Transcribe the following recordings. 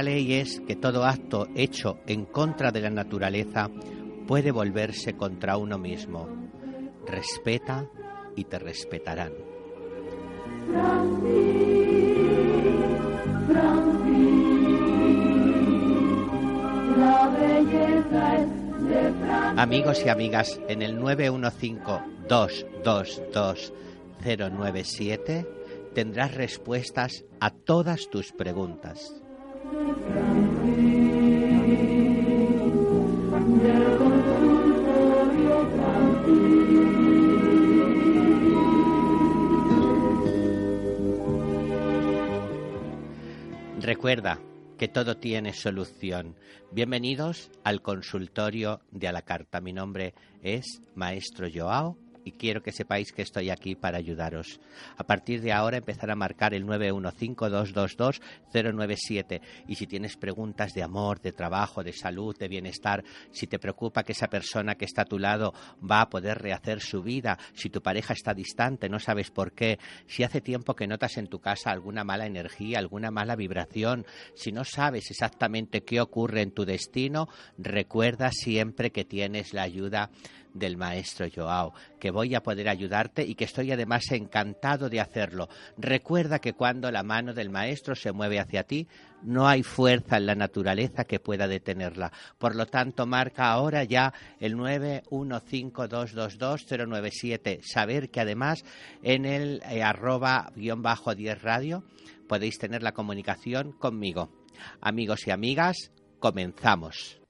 primera ley es que todo acto hecho en contra de la naturaleza puede volverse contra uno mismo. Respeta y te respetarán. Amigos y amigas, en el 915-222-097 tendrás respuestas a todas tus preguntas. Recuerda que todo tiene solución. Bienvenidos al consultorio de a la carta. Mi nombre es Maestro Joao quiero que sepáis que estoy aquí para ayudaros. A partir de ahora empezar a marcar el 915222097 y si tienes preguntas de amor, de trabajo, de salud, de bienestar, si te preocupa que esa persona que está a tu lado va a poder rehacer su vida, si tu pareja está distante, no sabes por qué, si hace tiempo que notas en tu casa alguna mala energía, alguna mala vibración, si no sabes exactamente qué ocurre en tu destino, recuerda siempre que tienes la ayuda del maestro Joao, que voy a poder ayudarte y que estoy además encantado de hacerlo. Recuerda que cuando la mano del maestro se mueve hacia ti, no hay fuerza en la naturaleza que pueda detenerla. Por lo tanto, marca ahora ya el 915222097. Saber que además en el eh, arroba guion bajo 10 radio podéis tener la comunicación conmigo. Amigos y amigas, comenzamos.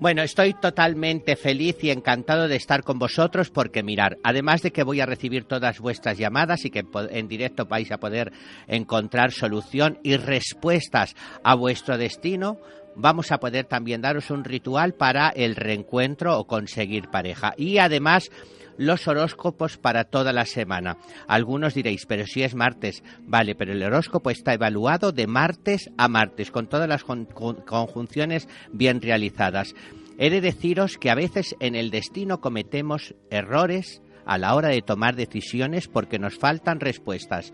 Bueno, estoy totalmente feliz y encantado de estar con vosotros porque mirar, además de que voy a recibir todas vuestras llamadas y que en directo vais a poder encontrar solución y respuestas a vuestro destino, vamos a poder también daros un ritual para el reencuentro o conseguir pareja. Y además los horóscopos para toda la semana. Algunos diréis, pero si es martes, vale, pero el horóscopo está evaluado de martes a martes, con todas las conjunciones bien realizadas. He de deciros que a veces en el destino cometemos errores a la hora de tomar decisiones porque nos faltan respuestas.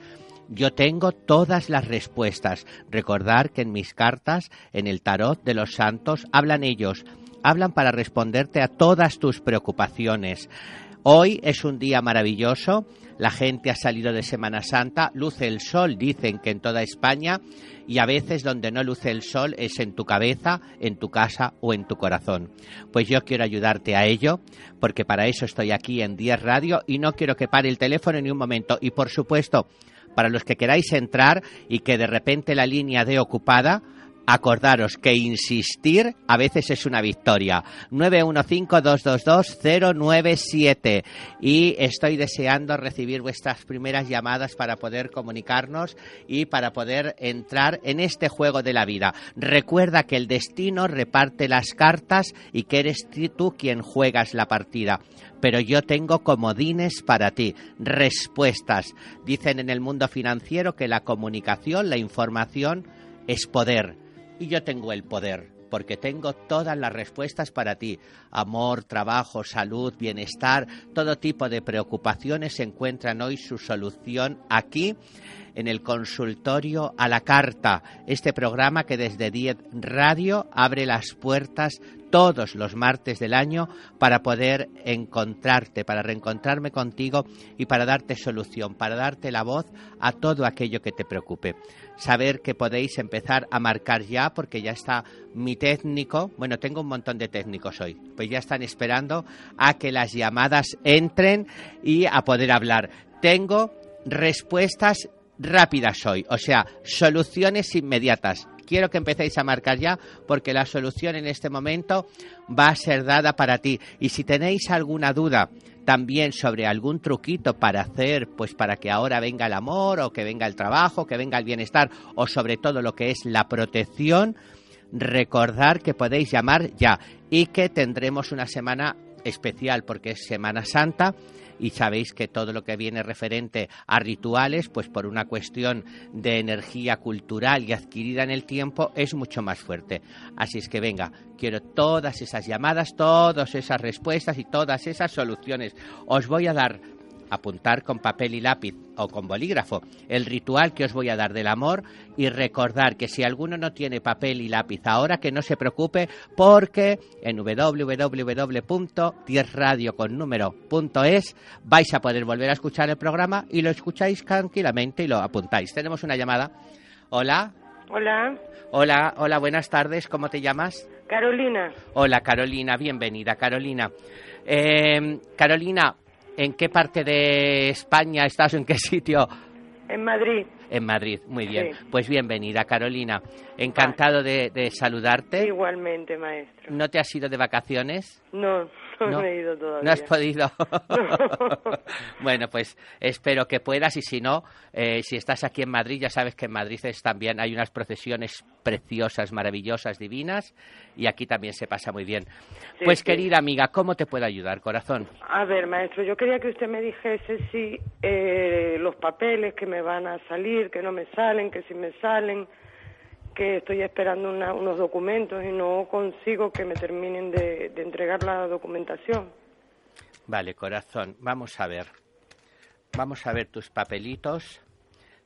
Yo tengo todas las respuestas. Recordar que en mis cartas, en el tarot de los santos, hablan ellos, hablan para responderte a todas tus preocupaciones. Hoy es un día maravilloso, la gente ha salido de Semana Santa, luce el sol, dicen que en toda España, y a veces donde no luce el sol es en tu cabeza, en tu casa o en tu corazón. Pues yo quiero ayudarte a ello, porque para eso estoy aquí en 10 Radio y no quiero que pare el teléfono ni un momento. Y por supuesto, para los que queráis entrar y que de repente la línea de ocupada, Acordaros que insistir a veces es una victoria. 915-222-097. Y estoy deseando recibir vuestras primeras llamadas para poder comunicarnos y para poder entrar en este juego de la vida. Recuerda que el destino reparte las cartas y que eres tú quien juegas la partida pero yo tengo comodines para ti, respuestas. Dicen en el mundo financiero que la comunicación, la información es poder y yo tengo el poder, porque tengo todas las respuestas para ti. Amor, trabajo, salud, bienestar, todo tipo de preocupaciones encuentran hoy su solución aquí en el consultorio a la carta, este programa que desde 10 Radio abre las puertas todos los martes del año para poder encontrarte, para reencontrarme contigo y para darte solución, para darte la voz a todo aquello que te preocupe. Saber que podéis empezar a marcar ya porque ya está mi técnico, bueno, tengo un montón de técnicos hoy, pues ya están esperando a que las llamadas entren y a poder hablar. Tengo respuestas rápidas hoy, o sea, soluciones inmediatas quiero que empecéis a marcar ya porque la solución en este momento va a ser dada para ti. Y si tenéis alguna duda también sobre algún truquito para hacer, pues para que ahora venga el amor o que venga el trabajo, que venga el bienestar o sobre todo lo que es la protección, recordar que podéis llamar ya y que tendremos una semana especial porque es Semana Santa y sabéis que todo lo que viene referente a rituales, pues por una cuestión de energía cultural y adquirida en el tiempo, es mucho más fuerte. Así es que venga, quiero todas esas llamadas, todas esas respuestas y todas esas soluciones. Os voy a dar apuntar con papel y lápiz o con bolígrafo el ritual que os voy a dar del amor y recordar que si alguno no tiene papel y lápiz ahora que no se preocupe porque en www.tierradio.es vais a poder volver a escuchar el programa y lo escucháis tranquilamente y lo apuntáis. Tenemos una llamada. Hola. Hola. Hola, hola, buenas tardes. ¿Cómo te llamas? Carolina. Hola, Carolina. Bienvenida, Carolina. Eh, Carolina, ¿En qué parte de España estás en qué sitio? En Madrid. En Madrid, muy bien. Pues bienvenida, Carolina. Encantado de, saludarte. Igualmente, maestro. ¿No te has ido de vacaciones? No, no, he ido todavía. ¿No has podido? bueno, pues espero que puedas y si no, eh, si estás aquí en Madrid, ya sabes que en Madrid es también hay unas procesiones preciosas, maravillosas, divinas y aquí también se pasa muy bien. pues querida amiga, ¿cómo te puedo ayudar, corazón? A ver, maestro, yo quería que usted me dijese si eh, los papeles que me van a salir, que no me salen, que si me salen que estoy esperando unos documentos y no consigo que me terminen de, entregar la documentación. Vale, corazón, vamos a ver. Vamos a ver tus papelitos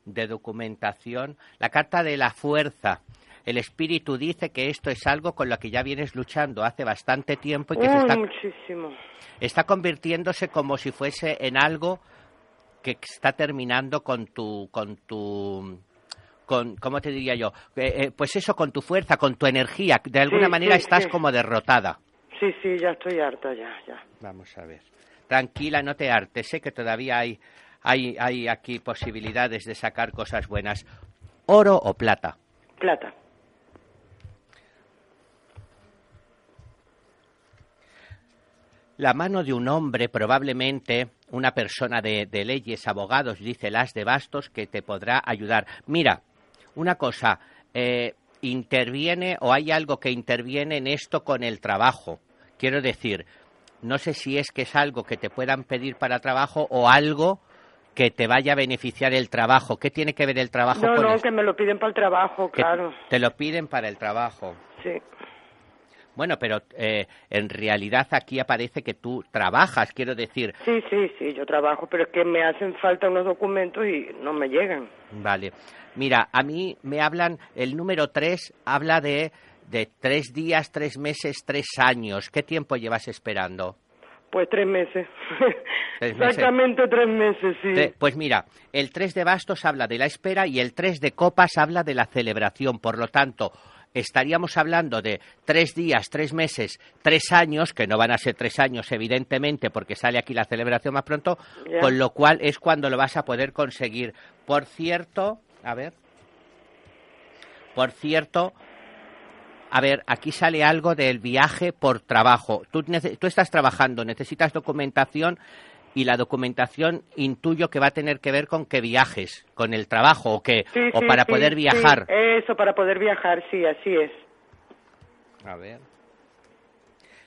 de documentación. La carta de la fuerza. El espíritu dice que esto es algo con lo que ya vienes luchando hace bastante tiempo y que se está, muchísimo. está convirtiéndose como si fuese en algo que está terminando con tu, con tu con, ¿cómo te diría yo? Eh, eh, pues eso, con tu fuerza, con tu energía. De alguna manera estás como derrotada. Sí, sí, ya estoy harta, ya, ya. Vamos a ver. Tranquila, no te hartes. Sé que todavía hay, hay, hay aquí posibilidades de sacar cosas buenas. ¿Oro o plata? Plata. La mano de un hombre, probablemente una persona de, de leyes, abogados, dice las de bastos, que te podrá ayudar. Mira, una cosa, eh, interviene o hay algo que interviene en esto con el trabajo. Quiero decir, no sé si es que es algo que te puedan pedir para trabajo o algo que te vaya a beneficiar el trabajo. ¿Qué tiene que ver el trabajo no, con No, que me lo piden para el trabajo, claro. Te lo piden para el trabajo. Sí. Bueno, pero eh, en realidad aquí aparece que tú trabajas, quiero decir. Sí, sí, sí, yo trabajo, pero es que me hacen falta unos documentos y no me llegan. Vale. Mira, a mí me hablan, el número tres habla de, de tres días, tres meses, tres años. ¿Qué tiempo llevas esperando? Pues tres meses. Exactamente tres meses, sí. Pues mira, el tres de bastos habla de la espera y el tres de copas habla de la celebración. Por lo tanto, estaríamos hablando de tres días, tres meses, tres años, que no van a ser tres años, evidentemente, porque sale aquí la celebración más pronto, con lo cual es cuando lo vas a poder conseguir. Por cierto, a ver. Por cierto, a ver, aquí sale algo del viaje por trabajo. Tú, tú, estás trabajando, necesitas documentación y la documentación intuyo que va a tener que ver con que viajes, con el trabajo o que o para poder viajar. eso para poder viajar, sí, así es. A ver.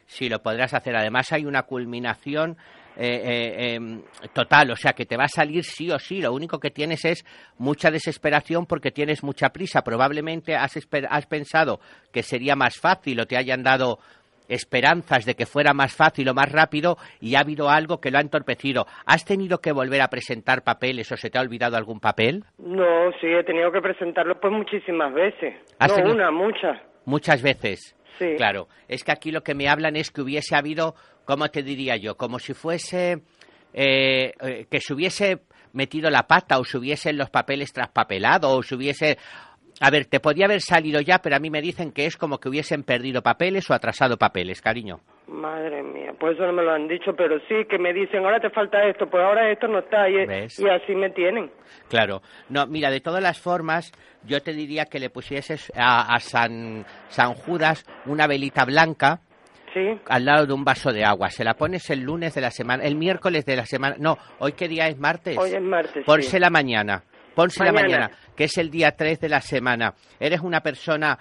Sí, lo podrás hacer. Además hay una culminación eh, eh, em, total, o sea que te va a salir sí o sí. Lo único que tienes es mucha desesperación porque tienes mucha prisa. Probablemente has, has pensado que sería más fácil o te hayan dado esperanzas de que fuera más fácil o más rápido y ha habido algo que lo ha entorpecido. ¿Has tenido que volver a presentar papeles o se te ha olvidado algún papel? No, sí, he tenido que presentarlo pues muchísimas veces. No, una, muchas. Muchas veces. Sí. Claro, es que aquí lo que me hablan es que hubiese habido, ¿cómo te diría yo? Como si fuese eh, eh, que se hubiese metido la pata o se hubiesen los papeles traspapelados o se hubiese a ver, te podía haber salido ya, pero a mí me dicen que es como que hubiesen perdido papeles o atrasado papeles, cariño. Madre mía, pues eso no me lo han dicho, pero sí que me dicen, ahora te falta esto, pues ahora esto no está, y, y así me tienen. Claro. No, mira, de todas las formas, yo te diría que le pusieses a, San, San Judas una velita blanca, Sí. al lado de un vaso de agua. Se la pones el lunes de la semana, el miércoles de la semana. No, ¿hoy qué día es martes? Hoy es martes. Ponse la mañana. Ponse la mañana, que es el día 3 de la semana. Eres una persona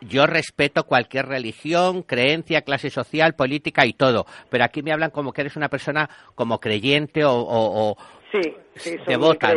yo respeto cualquier religión, creencia, clase social, política y todo, pero aquí me hablan como que eres una persona como creyente o, Sí, sí, son devota,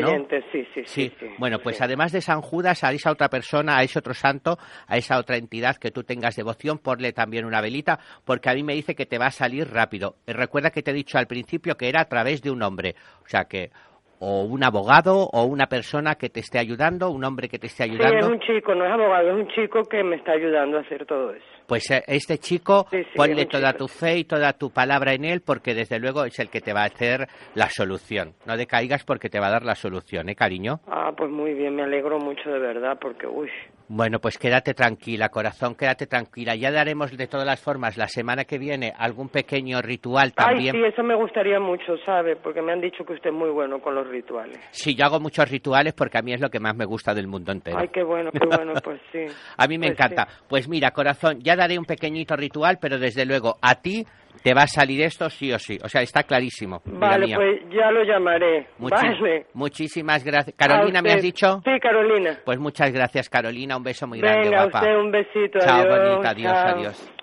Sí, sí, sí, Bueno, pues además de San Judas, a esa otra persona, a ese otro santo, a esa otra entidad que tú tengas devoción, ponle también una velita, porque a mí me dice que te va a salir rápido. Recuerda que te he dicho al principio que era a través de un hombre. O sea que o un abogado o una persona que te esté ayudando, un hombre que te esté ayudando. Sí, es un chico, no es abogado, es un chico que me está ayudando a hacer todo eso. Pues eh, este chico, ponle toda tu fe y toda tu palabra en él, porque desde luego es el que te va a hacer la solución. No decaigas porque te va a dar la solución, ¿eh, cariño? Ah, pues muy bien, me alegro mucho de verdad, porque, uy, bueno, pues quédate tranquila, corazón, quédate tranquila. Ya daremos de todas las formas la semana que viene algún pequeño ritual también. Ay, sí, eso me gustaría mucho, ¿sabe? Porque me han dicho que usted es muy bueno con los rituales. Sí, yo hago muchos rituales porque a mí es lo que más me gusta del mundo entero. Ay, qué bueno, qué bueno, pues sí. a mí me pues encanta. Pues mira, corazón, ya daré un pequeñito ritual, pero desde luego a ti te va a salir esto sí o sí. O sea, está clarísimo. Vale, pues ya lo llamaré. vale. Muchísimas gracias. Carolina, ¿me has dicho? Sí, Carolina. Pues muchas gracias, Carolina. Un beso muy grande, Venga, guapa. Usted un besito. Chao, adiós, bonita. Adiós, adiós.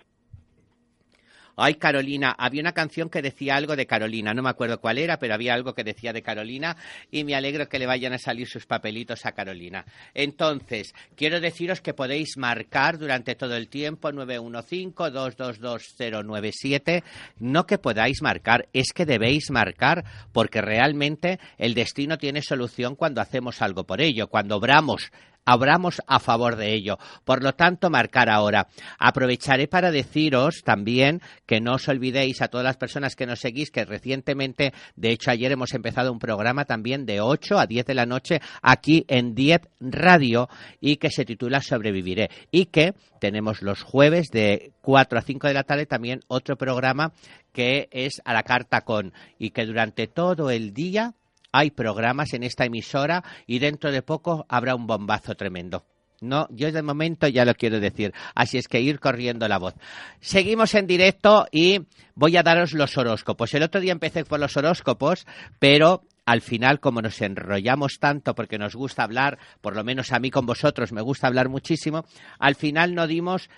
Ay, Carolina, había una canción que decía algo de Carolina, no me acuerdo cuál era, pero había algo que decía de Carolina y me alegro que le vayan a salir sus papelitos a Carolina. Entonces, quiero deciros que podéis marcar durante todo el tiempo 915-222-097, no que podáis marcar, es que debéis marcar porque realmente el destino tiene solución cuando hacemos algo por ello, cuando obramos Abramos a favor de ello. Por lo tanto, marcar ahora. Aprovecharé para deciros también que no os olvidéis a todas las personas que nos seguís que recientemente, de hecho ayer hemos empezado un programa también de 8 a 10 de la noche aquí en 10 Radio y que se titula Sobreviviré y que tenemos los jueves de 4 a 5 de la tarde también otro programa que es a la carta con y que durante todo el día hay programas en esta emisora y dentro de poco habrá un bombazo tremendo. No, yo de momento ya lo quiero decir. Así es que ir corriendo la voz. Seguimos en directo y voy a daros los horóscopos. El otro día empecé por los horóscopos, pero al final, como nos enrollamos tanto porque nos gusta hablar, por lo menos a mí con vosotros me gusta hablar muchísimo, al final no dimos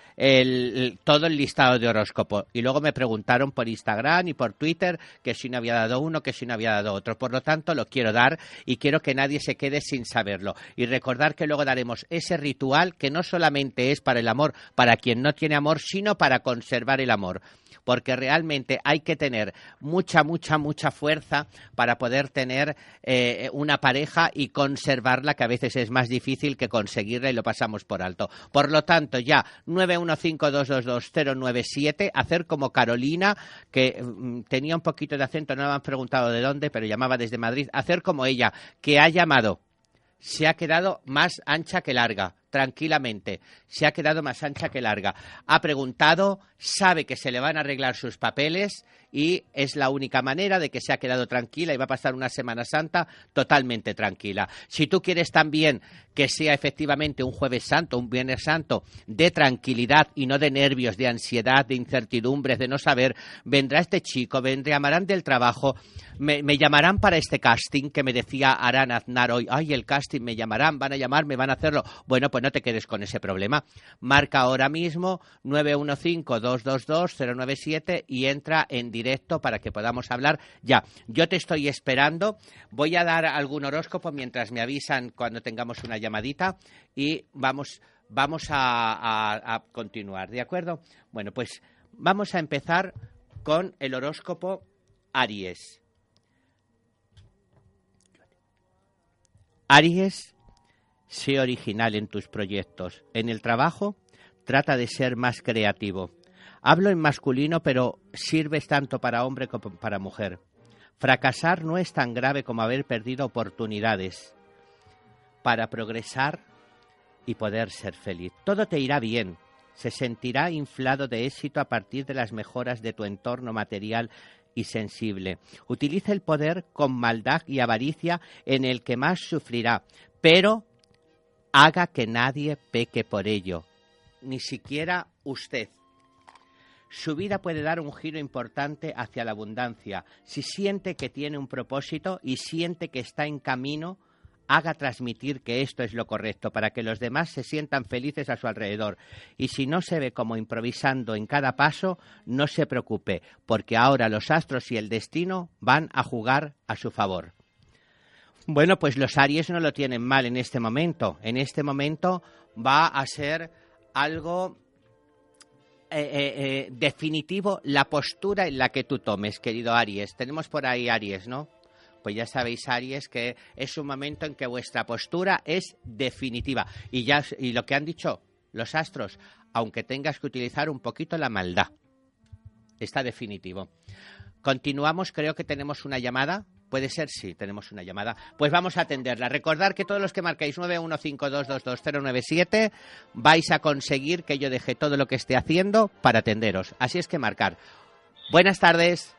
todo el listado de horóscopo. Y luego me preguntaron por Instagram y por Twitter que si no había dado uno, que si no había dado otro. Por lo tanto, lo quiero dar y quiero que nadie se quede sin saberlo. Y recordar que luego daremos ese ritual que no solamente es para el amor, para quien no tiene amor, sino para conservar el amor porque realmente hay que tener mucha, mucha, mucha fuerza para poder tener eh, una pareja y conservarla, que a veces es más difícil que conseguirla y lo pasamos por alto. Por lo tanto, ya 915222097, hacer como Carolina, que mm, tenía un poquito de acento, no me han preguntado de dónde, pero llamaba desde Madrid, hacer como ella, que ha llamado se ha quedado más ancha que larga, tranquilamente. Se ha quedado más ancha que larga. Ha preguntado, sabe que se le van a arreglar sus papeles y es la única manera de que se ha quedado tranquila y va a pasar una Semana Santa totalmente tranquila. Si tú quieres también que sea efectivamente un jueves santo, un viernes santo de tranquilidad y no de nervios, de ansiedad, de incertidumbres, de no saber, vendrá este chico, vendrá, llamarán del trabajo, me, llamarán para este casting que me decía Aran Aznar hoy, ay, el casting, me llamarán, van a llamarme, van a hacerlo. Bueno, pues no te quedes con ese problema. Marca ahora mismo 915-222-097 y entra en directo para que podamos hablar ya. Yo te estoy esperando. Voy a dar algún horóscopo mientras me avisan cuando tengamos una llamadita y vamos, vamos a, a continuar, ¿de acuerdo? Bueno, pues vamos a empezar con el horóscopo Aries. Aries, sé original en tus proyectos. En el trabajo, trata de ser más creativo. Hablo en masculino, pero sirves tanto para hombre como para mujer. Fracasar no es tan grave como haber perdido oportunidades para progresar y poder ser feliz. Todo te irá bien. Se sentirá inflado de éxito a partir de las mejoras de tu entorno material y sensible. Utiliza el poder con maldad y avaricia en el que más sufrirá, pero haga que nadie peque por ello, ni siquiera usted. Su vida puede dar un giro importante hacia la abundancia si siente que tiene un propósito y siente que está en camino haga transmitir que esto es lo correcto para que los demás se sientan felices a su alrededor. Y si no se ve como improvisando en cada paso, no se preocupe, porque ahora los astros y el destino van a jugar a su favor. Bueno, pues los Aries no lo tienen mal en este momento. En este momento va a ser algo eh, eh, eh, definitivo la postura en la que tú tomes, querido Aries. Tenemos por ahí Aries, ¿no? Pues ya sabéis, Aries, que es un momento en que vuestra postura es definitiva. Y, ya, y lo que han dicho los astros, aunque tengas que utilizar un poquito la maldad, está definitivo. Continuamos, creo que tenemos una llamada. Puede ser, sí, tenemos una llamada. Pues vamos a atenderla. Recordar que todos los que marcáis 915222097 vais a conseguir que yo deje todo lo que esté haciendo para atenderos. Así es que marcar. Buenas tardes.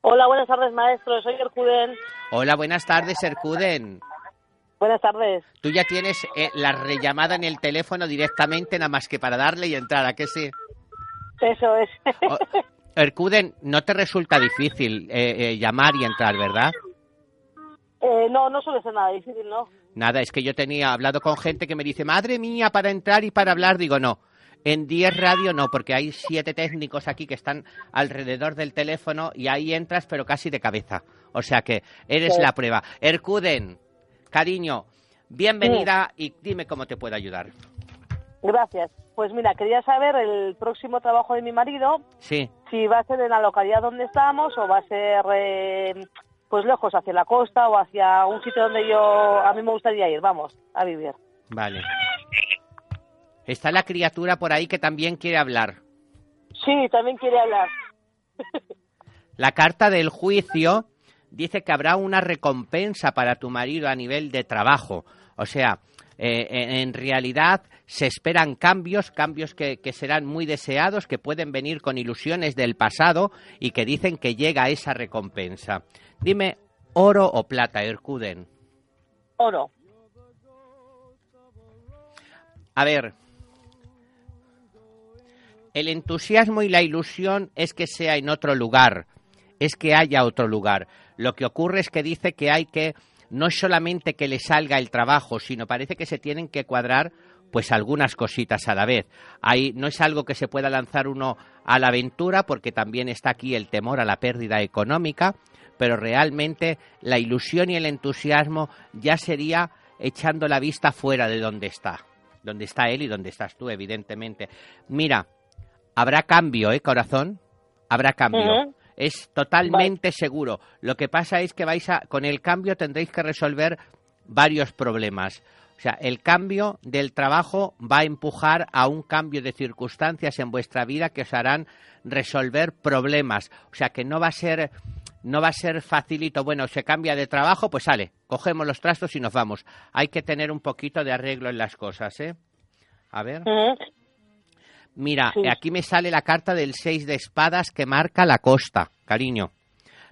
Hola, buenas tardes, maestro. Soy Ercuden. Hola, buenas tardes, Ercuden. Buenas tardes. Tú ya tienes eh, la rellamada en el teléfono directamente, nada más que para darle y entrar, ¿a qué sí? Eso es. Ercuden, no te resulta difícil eh, eh, llamar y entrar, ¿verdad? Eh, no, no suele ser nada difícil, ¿no? Nada, es que yo tenía hablado con gente que me dice, madre mía, para entrar y para hablar, digo, no. En 10 radio no, porque hay siete técnicos aquí que están alrededor del teléfono y ahí entras, pero casi de cabeza. O sea que eres la prueba. Ercuden, cariño, bienvenida y dime cómo te puedo ayudar. Gracias. Pues mira, quería saber el próximo trabajo de mi marido. Sí. Si va a ser en la localidad donde estamos o va a ser eh, pues lejos, hacia la costa o hacia un sitio donde yo a mí me gustaría ir, vamos, a vivir. Vale. Está la criatura por ahí que también quiere hablar. Sí, también quiere hablar. la carta del juicio dice que habrá una recompensa para tu marido a nivel de trabajo. O sea, eh, en realidad se esperan cambios, cambios que, que, serán muy deseados, que pueden venir con ilusiones del pasado y que dicen que llega esa recompensa. Dime, oro o plata, Ercuden. Oro. A ver, el entusiasmo y la ilusión es que sea en otro lugar, es que haya otro lugar. Lo que ocurre es que dice que hay que no es solamente que le salga el trabajo, sino parece que se tienen que cuadrar pues algunas cositas a la vez. Ahí no es algo que se pueda lanzar uno a la aventura porque también está aquí el temor a la pérdida económica, pero realmente la ilusión y el entusiasmo ya sería echando la vista fuera de donde está, donde está él y donde estás tú, evidentemente. Mira, habrá cambio, ¿eh, corazón? Habrá cambio. Es totalmente vale. seguro. Lo que pasa es que vais a, con el cambio tendréis que resolver varios problemas. O sea, el cambio del trabajo va a empujar a un cambio de circunstancias en vuestra vida que os harán resolver problemas. O sea, que no va a ser no va a ser facilito, bueno, se cambia de trabajo, pues sale, cogemos los trastos y nos vamos. Hay que tener un poquito de arreglo en las cosas, ¿eh? A ver. Uh -huh. Mira, sí. aquí me sale la carta del 6 de espadas que marca la costa, cariño.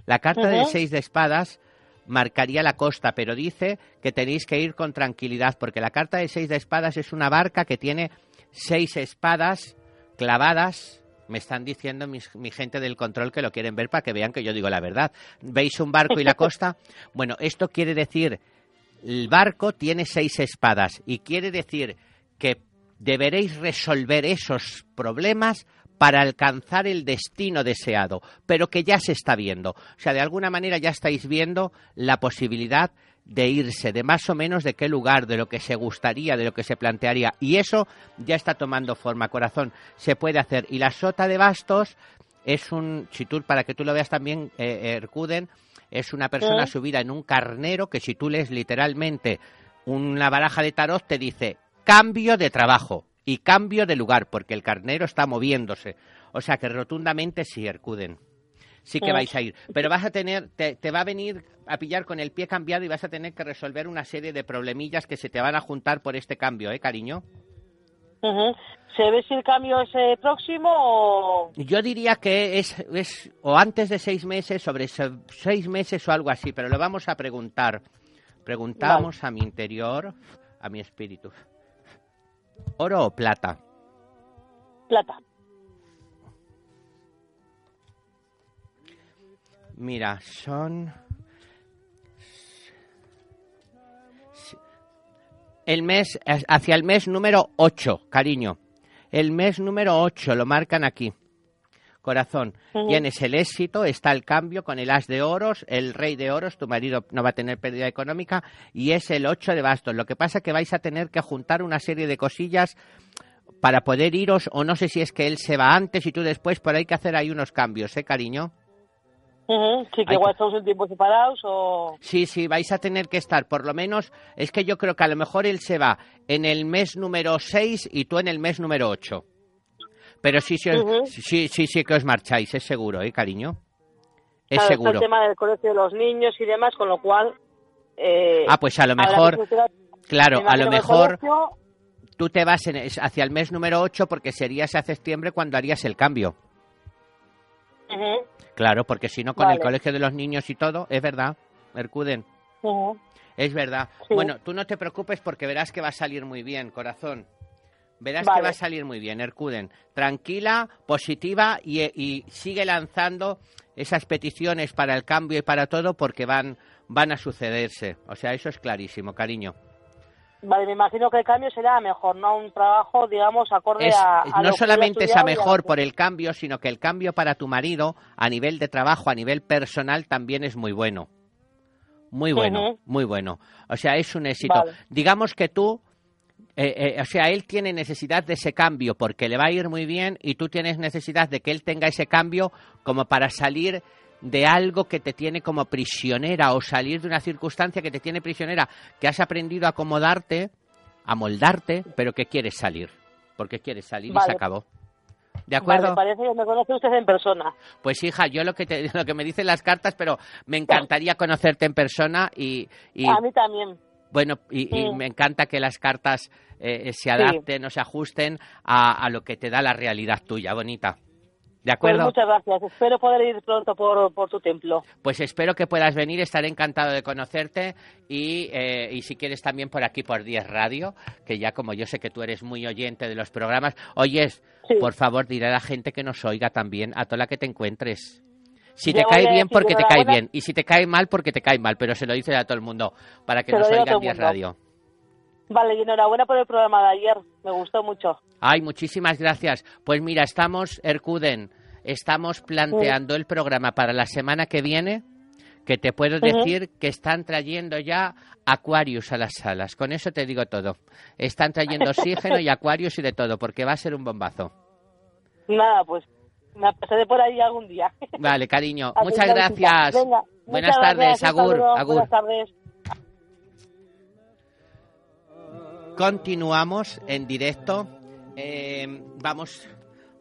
La carta uh -huh. del 6 de espadas marcaría la costa, pero dice que tenéis que ir con tranquilidad, porque la carta del 6 de espadas es una barca que tiene seis espadas clavadas. Me están diciendo mis, mi gente del control que lo quieren ver para que vean que yo digo la verdad. ¿Veis un barco y la costa? Bueno, esto quiere decir, el barco tiene seis espadas y quiere decir que deberéis resolver esos problemas para alcanzar el destino deseado, pero que ya se está viendo. O sea, de alguna manera ya estáis viendo la posibilidad de irse, de más o menos de qué lugar, de lo que se gustaría, de lo que se plantearía. Y eso ya está tomando forma, corazón. Se puede hacer. Y la sota de bastos es un, si tú, para que tú lo veas también, eh, Ercuden, es una persona subida en un carnero que si tú lees literalmente una baraja de tarot te dice cambio de trabajo y cambio de lugar, porque el carnero está moviéndose. O sea que rotundamente sí, Ercuden. Sí que vais a ir. Pero vas a tener, te, te, va a venir a pillar con el pie cambiado y vas a tener que resolver una serie de problemillas que se te van a juntar por este cambio, ¿eh, cariño? Uh -huh. ¿Se ve si el cambio es eh, próximo o...? Yo diría que es, es o antes de seis meses, sobre seis meses o algo así, pero lo vamos a preguntar. Preguntamos vale. a mi interior, a mi espíritu. ¿Oro o plata? Plata. Mira, son... el mes, hacia el mes número 8, cariño. El mes número 8, lo marcan aquí. Corazón, tienes el éxito, está el cambio con el as de oros, el rey de oros, tu marido no va a tener pérdida económica, y es el 8 de bastos. Lo que pasa es que vais a tener que juntar una serie de cosillas para poder iros, o no sé si es que él se va antes y tú después, pero hay que hacer ahí unos cambios, ¿eh, cariño? Sí, que igual estamos un tiempo separados o... Sí, sí, vais a tener que estar, por lo menos, es que yo creo que a lo mejor él se va en el mes número 6 y tú en el mes número 8. Pero sí, sí, sí, sí, sí que os marcháis, es seguro, ¿eh, cariño? Es seguro. el tema del colegio de los niños y demás, con lo cual... Eh, ah, pues a lo mejor... Claro, a lo mejor tú te vas hacia el mes número 8 porque sería ese septiembre cuando harías el cambio. Claro, porque si no, con el colegio de los niños y todo, es verdad, Mercuden. Es verdad. Bueno, tú no te preocupes porque verás que va a salir muy bien, corazón. Verás que va a salir muy bien, Ercuden. Tranquila, positiva y, y, sigue lanzando esas peticiones para el cambio y para todo porque van, van a sucederse. O sea, eso es clarísimo, cariño. Vale, me imagino que el cambio será mejor, no un trabajo, digamos, acorde a, No solamente es a mejor por el cambio, sino que el cambio para tu marido, a nivel de trabajo, a nivel personal, también es muy bueno. Muy bueno, muy bueno. O sea, es un éxito. Digamos que tú, eh, eh, o sea, él tiene necesidad de ese cambio porque le va a ir muy bien y tú tienes necesidad de que él tenga ese cambio como para salir de algo que te tiene como prisionera o salir de una circunstancia que te tiene prisionera, que has aprendido a acomodarte, a moldarte, pero que quieres salir, porque quieres salir y se acabó. ¿De acuerdo? parece que me conoce usted en persona. Pues hija, yo lo que te, lo que me dicen las cartas, pero me encantaría conocerte en persona y, a mí también. Bueno, y, me encanta que las cartas eh, se adapten o se ajusten a lo que te da la realidad tuya, bonita. ¿De pues acuerdo? muchas gracias. Espero poder ir pronto por, por, tu templo. Pues espero que puedas venir. Estaré encantado de conocerte. Y, eh, y si quieres también por aquí, por 10 Radio, que ya como yo sé que tú eres muy oyente de los programas. Oyes, por favor, diré a la gente que nos oiga también, a toda la que te encuentres. Si te cae bien, porque te cae bien. Y si te cae mal, porque te cae mal. Pero se lo dice a todo el mundo, para que nos oiga en 10 Radio. Vale, y enhorabuena por el programa de ayer. Me gustó mucho. Ay, muchísimas gracias. Pues mira, estamos, Ercuden, estamos planteando el programa para la semana que viene, que te puedo decir que están trayendo ya Aquarius a las salas. Con eso te digo todo. Están trayendo oxígeno y Aquarius y de todo, porque va a ser un bombazo. Nada, pues me pasaré por ahí algún día. Vale, cariño. Muchas gracias. Buenas tardes, Agur. Agur. Buenas tardes. Continuamos en directo. Eh, vamos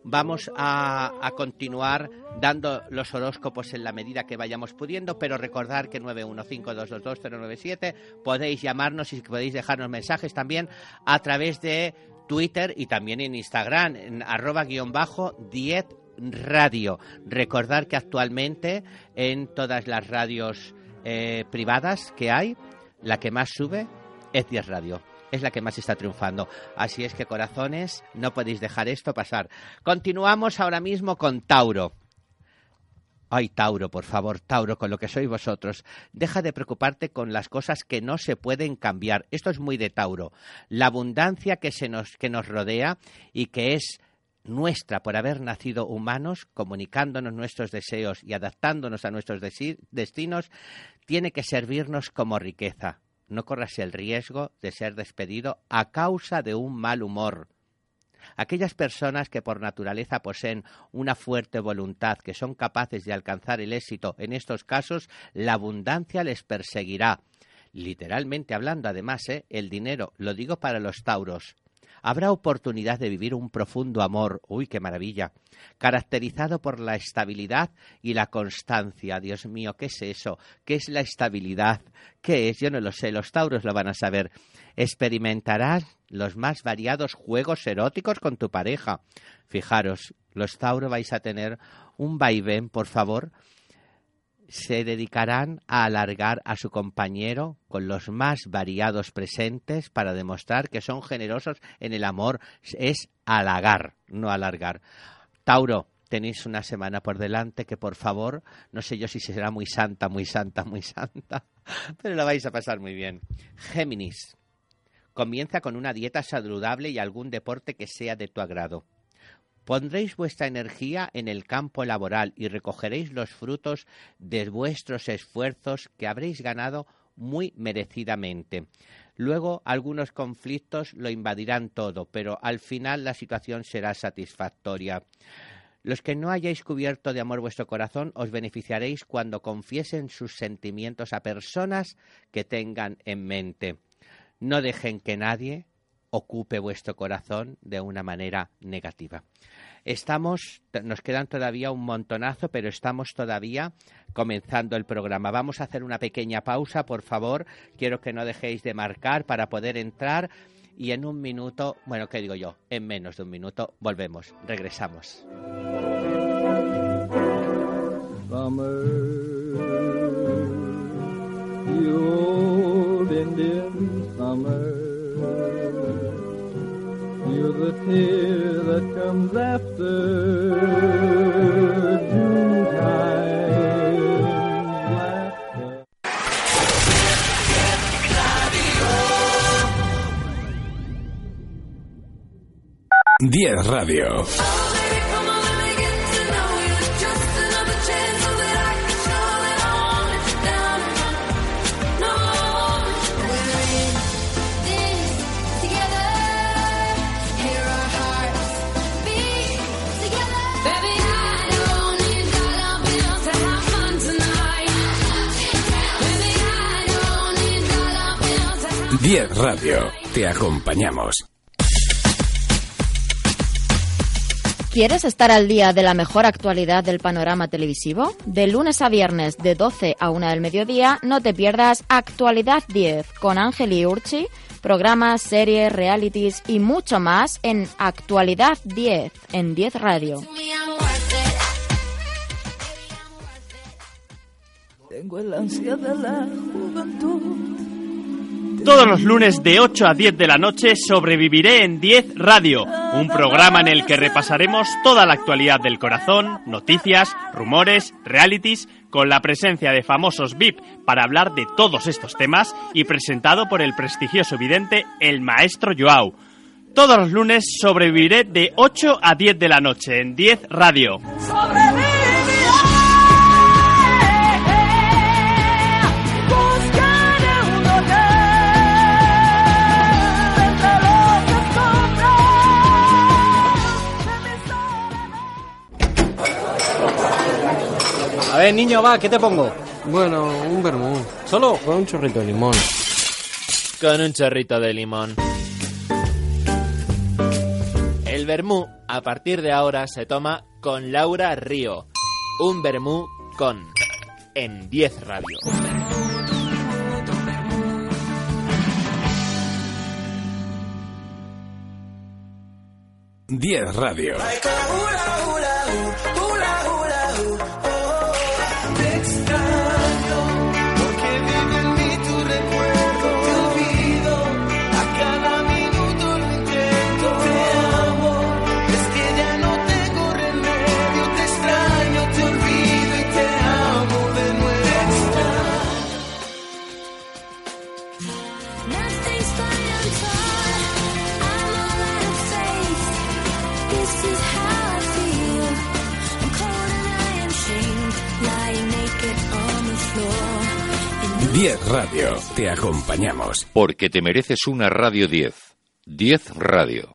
vamos a, continuar dando los horóscopos en la medida que vayamos pudiendo, pero recordar que 915222097 podéis llamarnos y podéis dejarnos mensajes también a través de Twitter y también en Instagram, en arroba guion bajo 10 radio. Recordar que actualmente en todas las radios eh, privadas que hay, la que más sube es 10 radio es la que más está triunfando. Así es que, corazones, no podéis dejar esto pasar. Continuamos ahora mismo con Tauro. Ay, Tauro, por favor, Tauro, con lo que sois vosotros. Deja de preocuparte con las cosas que no se pueden cambiar. Esto es muy de Tauro. La abundancia que, se nos, que nos rodea y que es nuestra por haber nacido humanos, comunicándonos nuestros deseos y adaptándonos a nuestros destinos, tiene que servirnos como riqueza no corras el riesgo de ser despedido a causa de un mal humor. Aquellas personas que por naturaleza poseen una fuerte voluntad, que son capaces de alcanzar el éxito, en estos casos la abundancia les perseguirá. Literalmente hablando, además, ¿eh? el dinero, lo digo para los tauros, habrá oportunidad de vivir un profundo amor, uy, qué maravilla, caracterizado por la estabilidad y la constancia. Dios mío, ¿qué es eso? ¿Qué es la estabilidad? ¿Qué es? Yo no lo sé, los tauros lo van a saber. Experimentarás los más variados juegos eróticos con tu pareja. Fijaros, los tauros vais a tener un vaivén, por favor, se dedicarán a alargar a su compañero con los más variados presentes para demostrar que son generosos en el amor. Es halagar, no alargar. Tauro, tenéis una semana por delante que por favor, no sé yo si será muy santa, muy santa, muy santa, pero la vais a pasar muy bien. Géminis, Comienza con una dieta saludable y algún deporte que sea de tu agrado. Pondréis vuestra energía en el campo laboral y recogeréis los frutos de vuestros esfuerzos que habréis ganado muy merecidamente. Luego algunos conflictos lo invadirán todo, pero al final la situación será satisfactoria. Los que no hayáis cubierto de amor vuestro corazón os beneficiaréis cuando confiesen sus sentimientos a personas que tengan en mente. No dejen que nadie ocupe vuestro corazón de una manera negativa. Estamos, nos quedan todavía un montonazo, pero estamos todavía comenzando el programa. Vamos a hacer una pequeña pausa, por favor. Quiero que no dejéis de marcar para poder entrar y en un minuto, bueno, ¿qué digo yo? En menos de un minuto volvemos, regresamos. the tear that comes after Diez Radio. Diez Radio, te acompañamos. ¿Quieres estar al día de la mejor actualidad del panorama televisivo? De lunes a viernes, de 12 a 1 del mediodía, no te pierdas Actualidad 10 con Ángel y Urchi, programas, series, realities y mucho más en Actualidad 10 en 10 Radio. Tengo el ansia de la juventud todos los lunes de 8 a 10 de la noche sobreviviré en 10 Radio, un programa en el que repasaremos toda la actualidad del corazón, noticias, rumores, realities, con la presencia de famosos VIP para hablar de todos estos temas y presentado por el prestigioso vidente el maestro Joao. Todos los lunes sobreviviré de 8 a 10 de la noche en 10 Radio. A ver, niño, va, ¿qué te pongo? Bueno, un vermú. ¿Solo? Con un chorrito de limón. Con un chorrito de limón. El vermú, a partir de ahora, se toma con Laura Río. Un vermú con... En 10 Radio. 10 Radio. Radio, te acompañamos. Porque te mereces una Radio 10. 10 Radio.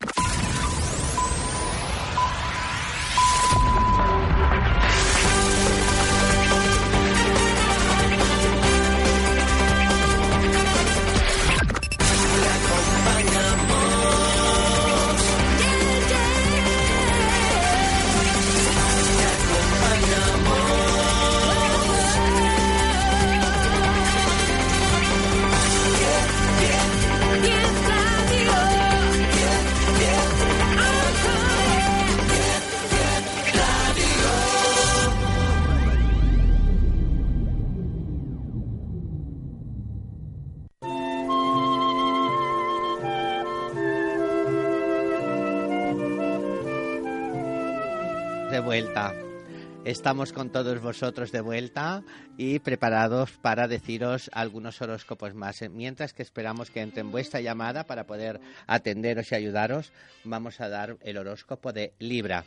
Estamos con todos vosotros de vuelta y preparados para deciros algunos horóscopos más. Mientras que esperamos que entre en vuestra llamada para poder atenderos y ayudaros, vamos a dar el horóscopo de Libra.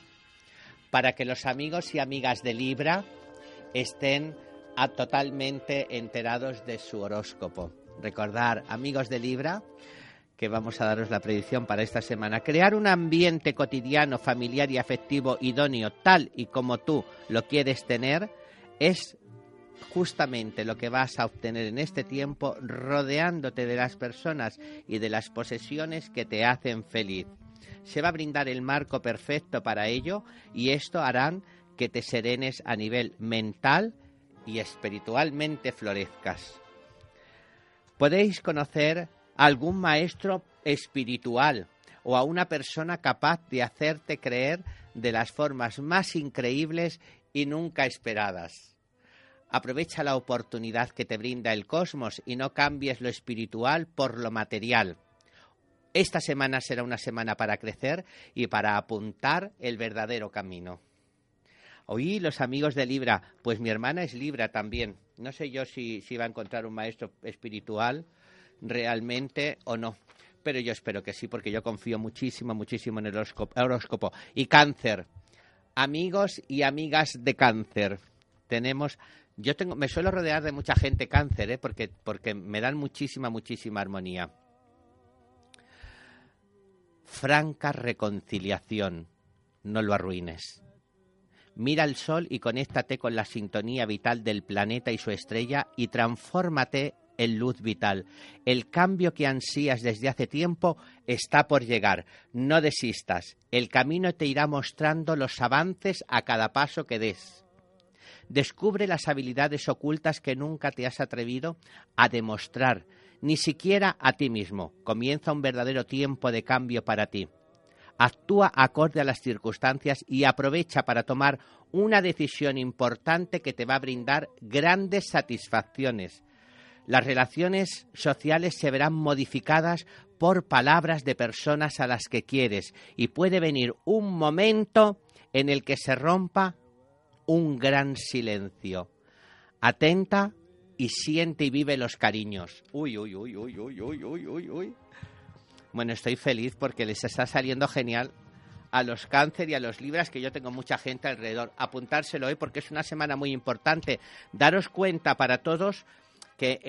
Para que los amigos y amigas de Libra estén a totalmente enterados de su horóscopo. Recordar, amigos de Libra, que vamos a daros la predicción para esta semana. Crear un ambiente cotidiano, familiar y afectivo idóneo, tal y como tú lo quieres tener, es justamente lo que vas a obtener en este tiempo rodeándote de las personas y de las posesiones que te hacen feliz. Se va a brindar el marco perfecto para ello y esto harán que te serenes a nivel mental y espiritualmente florezcas. Podéis conocer algún maestro espiritual o a una persona capaz de hacerte creer de las formas más increíbles y nunca esperadas. Aprovecha la oportunidad que te brinda el cosmos y no cambies lo espiritual por lo material. Esta semana será una semana para crecer y para apuntar el verdadero camino. Oí los amigos de Libra, pues mi hermana es Libra también. No sé yo si, si va a encontrar un maestro espiritual realmente o no. Pero yo espero que sí, porque yo confío muchísimo, muchísimo en el horóscopo. Y cáncer. Amigos y amigas de cáncer. Tenemos yo tengo, me suelo rodear de mucha gente cáncer, ¿eh? porque, porque me dan muchísima, muchísima armonía. Franca reconciliación, no lo arruines. Mira el sol y conéctate con la sintonía vital del planeta y su estrella y transfórmate el luz vital. El cambio que ansías desde hace tiempo está por llegar. No desistas. El camino te irá mostrando los avances a cada paso que des. Descubre las habilidades ocultas que nunca te has atrevido a demostrar, ni siquiera a ti mismo. Comienza un verdadero tiempo de cambio para ti. Actúa acorde a las circunstancias y aprovecha para tomar una decisión importante que te va a brindar grandes satisfacciones las relaciones sociales se verán modificadas por palabras de personas a las que quieres y puede venir un momento en el que se rompa un gran silencio. Atenta y siente y vive los cariños. Uy, uy, uy, uy, uy, uy, uy, uy, uy. Bueno, estoy feliz porque les está saliendo genial a los cáncer y a los libras, que yo tengo mucha gente alrededor. Apuntárselo hoy porque es una semana muy importante. Daros cuenta para todos que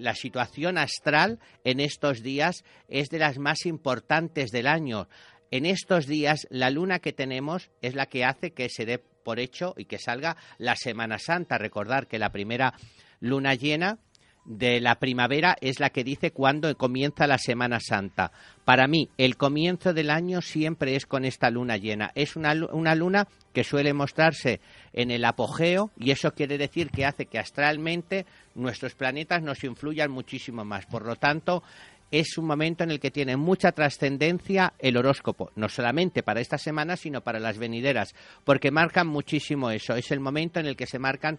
la situación astral en estos días es de las más importantes del año. En estos días la luna que tenemos es la que hace que se dé por hecho y que salga la Semana Santa. Recordar que la primera luna llena de la primavera es la que dice cuándo comienza la Semana Santa. Para mí, el comienzo del año siempre es con esta luna llena. Es una, una, luna que suele mostrarse en el apogeo y eso quiere decir que hace que astralmente nuestros planetas nos influyan muchísimo más. Por lo tanto, es un momento en el que tiene mucha trascendencia el horóscopo, no solamente para esta semana, sino para las venideras, porque marcan muchísimo eso. Es el momento en el que se marcan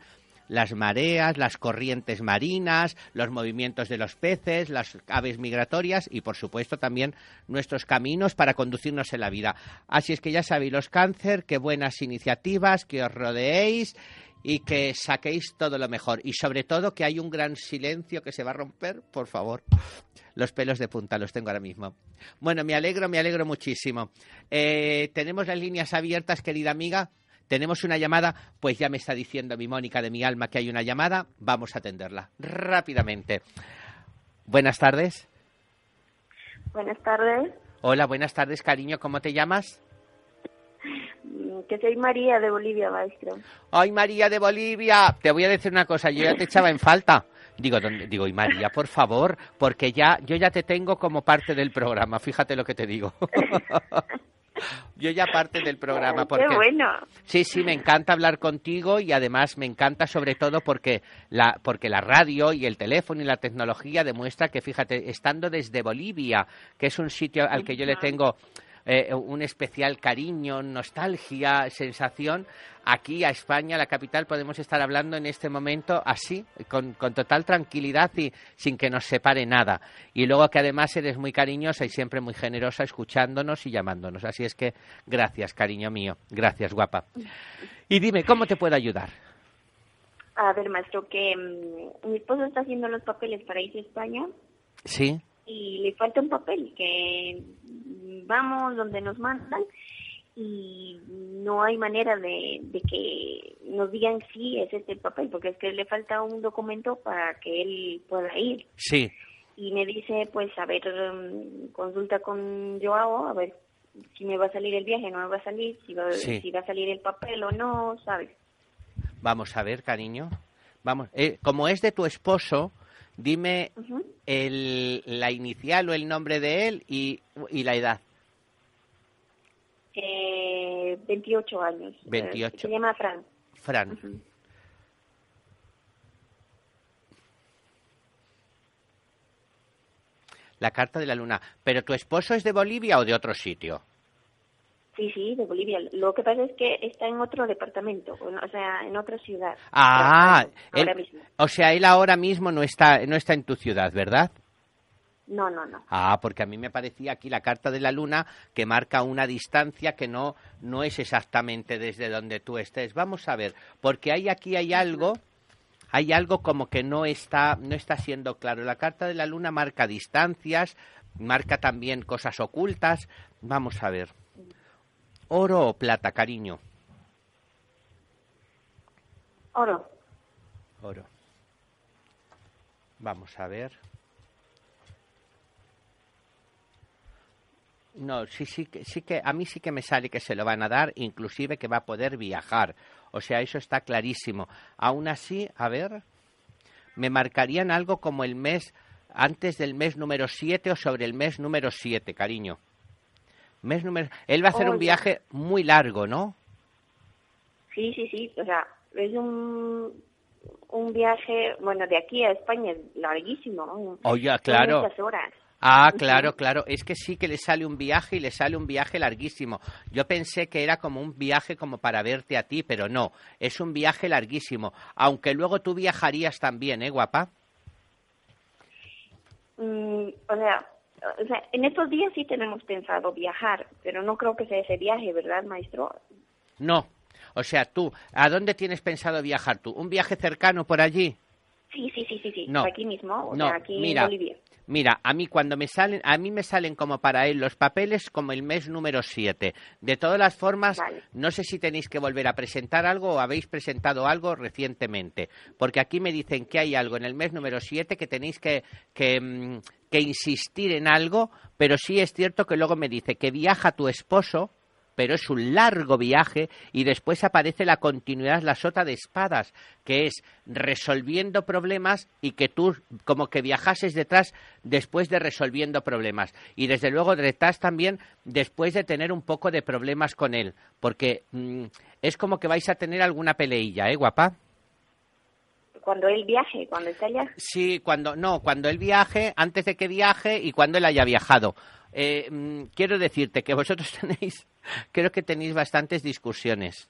las mareas, las corrientes marinas, los movimientos de los peces, las aves migratorias y, por supuesto, también nuestros caminos para conducirnos en la vida. Así es que ya sabéis, los cáncer, qué buenas iniciativas, que os rodeéis y que saquéis todo lo mejor. Y sobre todo que hay un gran silencio que se va a romper, por favor. Los pelos de punta los tengo ahora mismo. Bueno, me alegro, me alegro muchísimo. Eh, tenemos las líneas abiertas, querida amiga. Tenemos una llamada, pues ya me está diciendo mi Mónica de mi alma que hay una llamada, vamos a atenderla rápidamente. Buenas tardes. Buenas tardes. Hola, buenas tardes, cariño, ¿cómo te llamas? Mm, que soy María de Bolivia, maestro. Ay, María de Bolivia. Te voy a decir una cosa, yo ya te echaba en falta. Digo, digo, y María, por favor, porque ya yo ya te tengo como parte del programa, fíjate lo que te digo. Yo ya parte del programa. Porque, ¡Qué bueno! Sí, sí, me encanta hablar contigo y además me encanta sobre todo porque la, porque la radio y el teléfono y la tecnología demuestra que, fíjate, estando desde Bolivia, que es un sitio al que yo le tengo eh, un especial cariño, nostalgia, sensación, aquí a España, la capital, podemos estar hablando en este momento así, con, con total tranquilidad y sin que nos separe nada. Y luego que además eres muy cariñosa y siempre muy generosa escuchándonos y llamándonos. Así es que gracias, cariño mío. Gracias, guapa. Y dime, ¿cómo te puedo ayudar? A ver, maestro, que mm, mi esposo está haciendo los papeles para irse a España Sí. Y le falta un papel, que vamos donde nos mandan y no hay manera de, de que nos digan si es este el papel, porque es que le falta un documento para que él pueda ir. Sí. Y me dice, pues, a ver, mm, consulta con Joao, a ver si me va a salir el viaje, no me va a salir, si va, Sí. si va a salir el papel o no, ¿sabes? Vamos a ver, cariño. Vamos, eh, como es de tu esposo, dime el, la inicial o el nombre de él y, y la edad. Eh, 28 años. 28. Eh, Se llama Fran. Fran. La carta de la luna. ¿Pero tu esposo es de Bolivia o de otro sitio? Sí, sí, de Bolivia. Lo que pasa es que está en otro departamento, o sea, en otra ciudad. Ah, ahora él- mismo. o sea, él ahora mismo no está, no está en tu ciudad, ¿verdad? No, no, no. Ah, porque a mí me parecía aquí la carta de la luna que marca una distancia que no, no es exactamente desde donde tú estés. Vamos a ver, porque hay aquí hay algo, hay algo como que no está, no está siendo claro. La carta de la luna marca distancias, marca también cosas ocultas. Vamos a ver. ¿Oro o plata, cariño? Oro. Oro. Vamos a ver. No, sí, sí, que- sí que a mí sí que me sale que se lo van a dar, inclusive que va a poder viajar. O sea, eso está clarísimo. Aún así, a ver, me marcarían algo como el mes antes del mes número 7 o sobre el mes número 7, cariño. Mes número Él va a hacer un viaje muy largo, ¿no? Sí, sí, sí. O sea, es un, un viaje, bueno, de aquí a España es larguísimo. Oye, claro. muchas horas. Ah, claro, claro. Es que sí que le sale un viaje y le sale un viaje larguísimo. Yo pensé que era como un viaje como para verte a ti, pero no. Es un viaje larguísimo. Aunque luego tú viajarías también, ¿eh, guapa? Mm, o sea, o sea, en estos días sí tenemos pensado viajar, pero no creo que sea ese viaje, ¿verdad, maestro? No. O sea, tú, ¿a dónde tienes pensado viajar tú? ¿Un viaje cercano por allí? Sí, sí, sí, sí, sí. No. Aquí mismo, o No, sea, aquí mira. en Bolivia. Mira, a mí cuando me salen, a mí me salen como para él los papeles como el mes número 7. De todas las formas, no sé si tenéis que volver a presentar algo o habéis presentado algo recientemente, porque aquí me dicen que hay algo en el mes número 7 que tenéis que, que, mm, que insistir en algo, pero sí es cierto que luego me dice que viaja tu esposo, pero es un largo viaje y después aparece la continuidad, la sota de espadas, que es resolviendo problemas y que tú como que viajases detrás después de resolviendo problemas. Y desde luego detrás también después de tener un poco de problemas con él, porque mm, es como que vais a tener alguna peleilla, ¿eh, guapa? Cuando él viaje, cuando esté allá. Sí, cuando no, cuando él viaje, antes de que viaje y cuando él haya viajado. Eh, mm, quiero decirte que vosotros tenéis, creo que tenéis bastantes discusiones.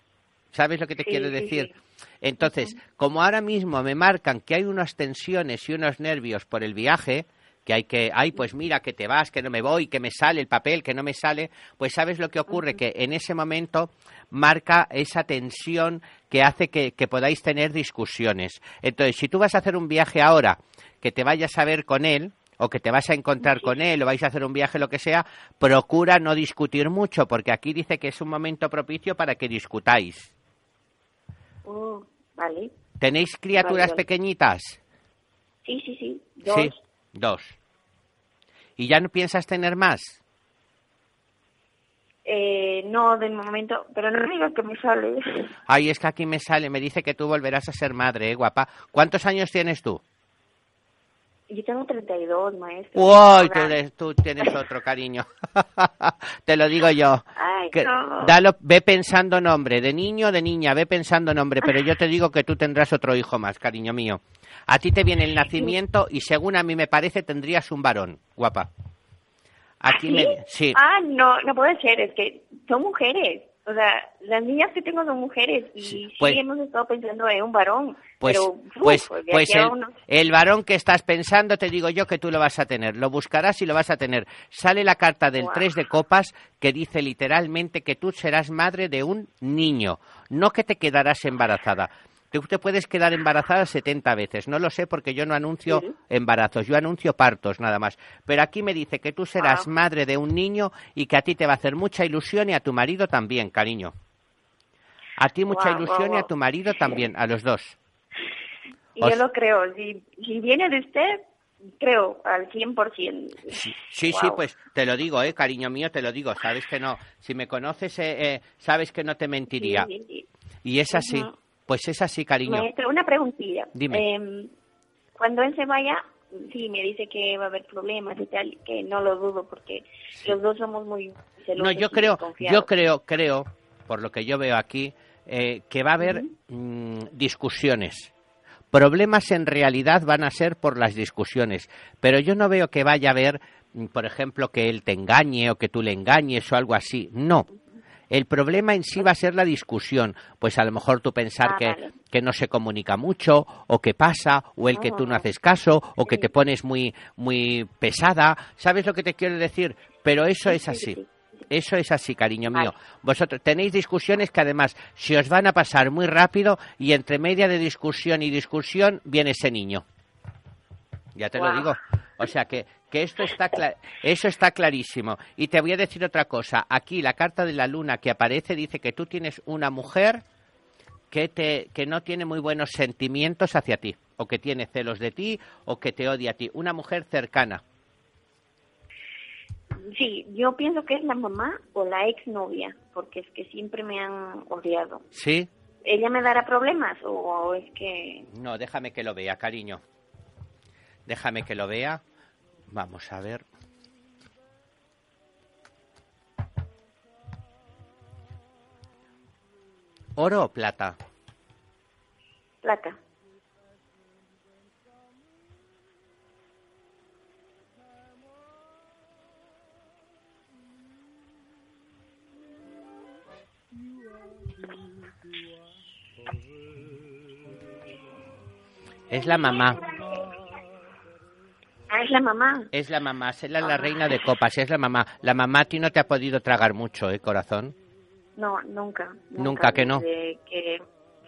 ¿Sabes lo que te Sí, quiero sí, decir? sí. Entonces, como ahora mismo me marcan que hay unas tensiones y unos nervios por el viaje, que hay que, ay, pues mira, que te vas, que no me voy, que me sale el papel, que no me sale, pues sabes lo que ocurre, que en ese momento marca esa tensión que hace que, que podáis tener discusiones. Entonces, si tú vas a hacer un viaje ahora, que te vayas a ver con él, o que te vas a encontrar con él, o vais a hacer un viaje, lo que sea, procura no discutir mucho, porque aquí dice que es un momento propicio para que discutáis. Oh, vale. ¿Tenéis criaturas Vale, vale. pequeñitas? Sí, sí, sí. Dos. Sí, dos. ¿Y ya no piensas tener más? Eh, no, de momento, pero no digas que me sale. Ay, es que aquí me sale, me dice que tú volverás a ser madre, ¿eh, guapa? ¿Cuántos años tienes tú? Yo tengo 32, maestro. Uy, tú, eres- tú tienes otro cariño. Te lo digo yo. Ay, Que- no. dalo- ve pensando nombre, de niño o de niña, ve pensando nombre, pero yo te digo que tú tendrás otro hijo más, cariño mío. A ti te viene el nacimiento y según a mí me parece tendrías un varón, guapa. Aquí ¿Sí? me... Sí. Ah, no, no puede ser, es que son mujeres. O sea, las niñas que tengo son mujeres y sí, pues- hemos estado pensando en un varón. Pues, pero, uf, pues, pues a el, varón que estás pensando, te digo yo que tú lo vas a tener. Lo buscarás y lo vas a tener. Sale la carta del. 3 de copas que dice literalmente que tú serás madre de un niño, no que te quedarás embarazada. Tú te puedes quedar embarazada 70 veces. No lo sé porque yo no anuncio embarazos, yo anuncio partos nada más. Pero aquí me dice que tú serás madre de un niño y que a ti te va a hacer mucha ilusión y a tu marido también, cariño. A ti mucha ilusión y a tu marido también, a los dos. Os- yo lo creo. Si, si viene de usted, creo al 100%. Sí, sí, Guau. pues te lo digo, eh, cariño mío, te lo digo. Sabes que no, si me conoces, eh, eh, sabes que no te mentiría. Sí, sí, sí. Y es así. Pues es así, cariño. Maestro, una preguntilla. Dime. Em, cuando él se vaya, sí, me dice que va a haber problemas y tal, que no lo dudo porque los dos somos muy celosos. No, yo creo, yo creo, creo, por lo que yo veo aquí, eh, que va a haber mm, discusiones. Problemas en realidad van a ser por las discusiones, pero yo no veo que vaya a haber, mm, por ejemplo, que él te engañe o que tú le engañes o algo así. No. El problema en sí va a ser la discusión. Pues a lo mejor tú pensar Ah, que, vale. que no se comunica mucho, o que pasa, o el que tú no haces caso, o que te pones muy, muy pesada. ¿Sabes lo que te quiero decir? Pero eso es así. Eso es así, cariño mío. Vosotros tenéis discusiones que además se os van a pasar muy rápido y entre media de discusión y discusión viene ese niño. Ya te lo digo. O sea que, que esto está cla- eso está clarísimo. Y te voy a decir otra cosa. Aquí la carta de la luna que aparece dice que tú tienes una mujer que, te, que no tiene muy buenos sentimientos hacia ti, o que tiene celos de ti, o que te odia a ti. Una mujer cercana. Sí, yo pienso que es la mamá o la exnovia, porque es que siempre me han odiado. ¿Sí? ¿Ella me dará problemas o, o es que...? No, déjame que lo vea, cariño. Déjame que lo vea. Vamos a ver. ¿Oro o plata? Plata. Es la mamá. Ah, es la mamá. Es la mamá. Es la, la reina de copas. Es la mamá. La mamá a ti no te ha podido tragar mucho, ¿eh, corazón? No, nunca. Nunca que no. Que...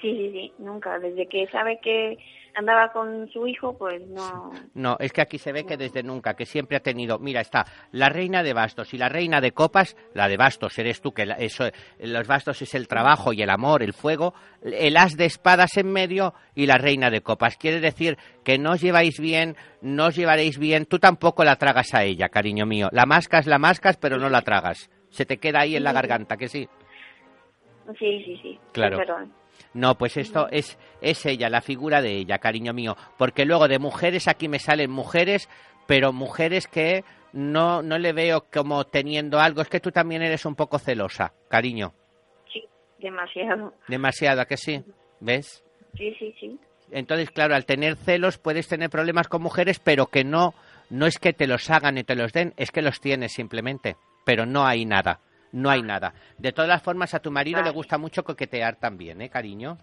Sí, sí, sí, nunca. Desde que sabe que andaba con su hijo, pues no... No, es que aquí se ve que desde nunca, que siempre ha tenido. Mira, está la reina de bastos y la reina de copas. La de bastos eres tú, que la- eso, los bastos es el trabajo y el amor, el fuego. El as de espadas en medio y la reina de copas. Quiere decir que no os lleváis bien, no os llevaréis bien. Tú tampoco la tragas a ella, cariño mío. La mascas, la mascas, pero no la tragas. Se te queda ahí en la garganta, que sí. Sí, sí, sí. Claro. Verdad. No, pues esto es, es ella, la figura de ella, cariño mío. Porque luego de mujeres aquí me salen mujeres, pero mujeres que no, no le veo como teniendo algo. Es que tú también eres un poco celosa, cariño. Sí, demasiado. Demasiado, ¿a que sí? ¿Ves? Sí, sí, sí. Entonces, claro, al tener celos puedes tener problemas con mujeres, pero que no, no es que te los hagan y te los den, es que los tienes simplemente. Pero no hay nada, no hay nada. De todas formas, a tu marido le gusta mucho coquetear también, ¿eh, cariño?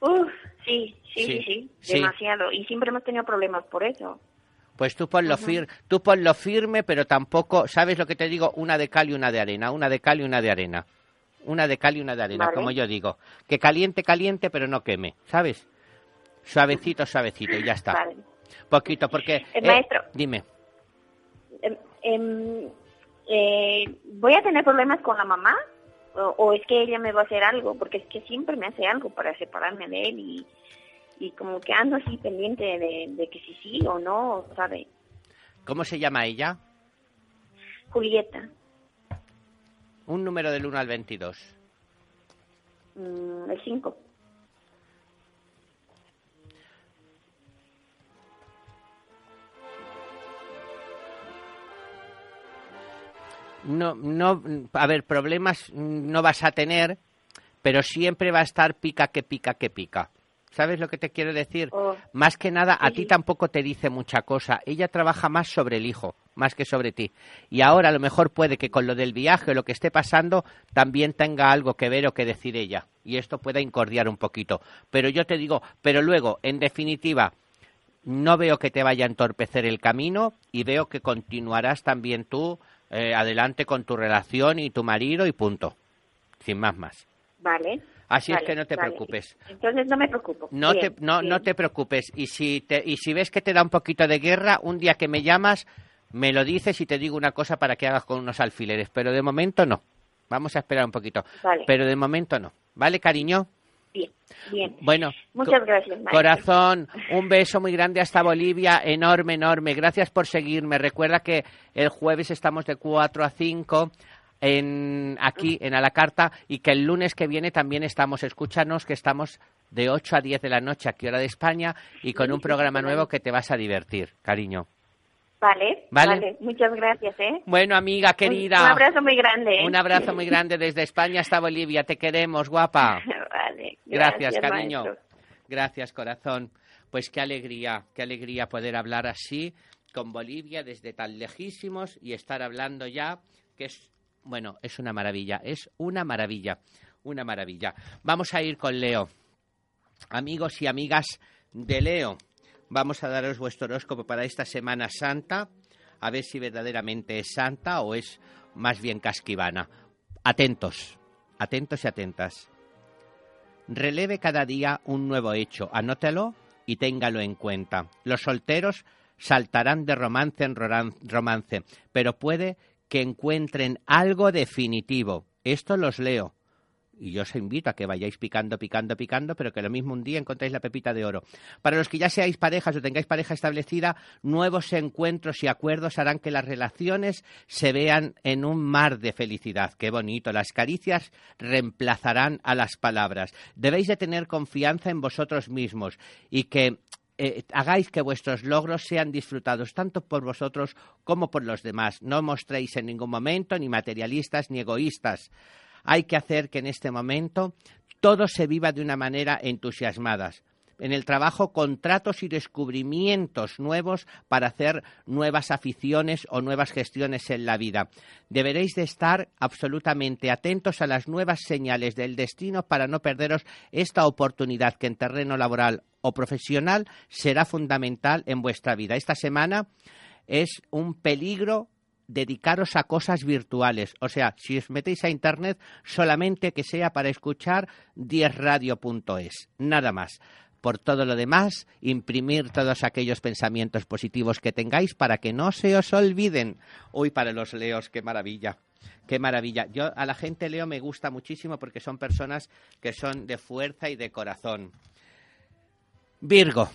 Uf, sí, sí, Sí, sí, demasiado. Y siempre hemos tenido problemas por eso. Pues tú ponlo, Ujú. fir tú ponlo firme, pero tampoco, ¿sabes lo que te digo? Una de cal y una de arena, una de cal y una de arena. Una de cal y una de arena, Vale. como yo digo. Que caliente, caliente, pero no queme, ¿sabes? Suavecito, suavecito, y ya está. Vale. Poquito, porque... Eh, maestro. Dime. Em, eh, ¿Voy a tener problemas con la mamá? O, o es que ella me va a hacer algo? Porque es que siempre me hace algo para separarme de él y, y como que ando así pendiente de, de que si sí o no, ¿sabe? ¿Cómo se llama ella? Julieta, Un número del 1 al 22. mm, el 5. No, no, a ver, problemas no vas a tener, pero siempre va a estar pica que pica que pica. ¿Sabes lo que te quiero decir? Oh. Más que nada, a Sí, ti tampoco te dice mucha cosa. Ella trabaja más sobre el hijo, más que sobre ti. Y ahora a lo mejor puede que con lo del viaje o lo que esté pasando también tenga algo que ver o que decir ella. Y esto pueda incordiar un poquito. Pero yo te digo, pero luego, en definitiva, no veo que te vaya a entorpecer el camino y veo que continuarás también tú eh, adelante con tu relación y tu marido y punto. Sin más más. Vale. Así vale, es que no te vale. preocupes. Entonces no me preocupo. No Bien, te, no, bien. no te preocupes. Y si, te, y si ves que te da un poquito de guerra, un día que me llamas, me lo dices y te digo una cosa para que hagas con unos alfileres. Pero de momento no. Vamos a esperar un poquito. Vale. Pero de momento no. ¿Vale, cariño? Bien, bien. Bueno. Muchas gracias, maestro. Corazón, un beso muy grande hasta Bolivia, enorme, enorme. Gracias por seguirme. Recuerda que el jueves estamos de 4 a 5 en, aquí en A la Carta y que el lunes que viene también estamos. Escúchanos que estamos de 8 a 10 de la noche aquí hora de España y con un programa nuevo que te vas a divertir, cariño. Vale, Vale. vale, Muchas gracias, ¿eh? Bueno, amiga querida. Un, abrazo muy grande. ¿eh? Un abrazo muy grande desde España hasta Bolivia. Te queremos, guapa. vale. Gracias, cariño. maestro. Gracias, corazón. Pues qué alegría, qué alegría poder hablar así con Bolivia desde tan lejísimos y estar hablando ya, que es, bueno, es una maravilla, es una maravilla, una maravilla. Vamos a ir con Leo. Amigos y amigas de Leo, vamos a daros vuestro horóscopo para esta Semana Santa, a ver si verdaderamente es santa o es más bien casquivana. Atentos, atentos y atentas. Releve cada día un nuevo hecho, anótelo y téngalo en cuenta. Los solteros saltarán de romance en romance, pero puede que encuentren algo definitivo. Esto los leo. Y yo os invito a que vayáis picando, picando, picando, pero que lo mismo un día encontréis la pepita de oro. Para los que ya seáis parejas o tengáis pareja establecida, nuevos encuentros y acuerdos harán que las relaciones se vean en un mar de felicidad. Qué bonito. Las caricias reemplazarán a las palabras. Debéis de tener confianza en vosotros mismos y que eh, hagáis que vuestros logros sean disfrutados tanto por vosotros como por los demás. No mostréis en ningún momento ni materialistas ni egoístas. Hay que hacer que en este momento todo se viva de una manera entusiasmada. En el trabajo, contratos y descubrimientos nuevos para hacer nuevas aficiones o nuevas gestiones en la vida. Deberéis de estar absolutamente atentos a las nuevas señales del destino para no perderos esta oportunidad que en terreno laboral o profesional será fundamental en vuestra vida. Esta semana es un peligro dedicaros a cosas virtuales. O sea, si os metéis a Internet, solamente que sea para escuchar 10radio.es. Nada más. Por todo lo demás, imprimir todos aquellos pensamientos positivos que tengáis para que no se os olviden. Uy, para los leos, qué maravilla. Qué maravilla. Yo a la gente leo me gusta muchísimo porque son personas que son de fuerza y de corazón. Virgo,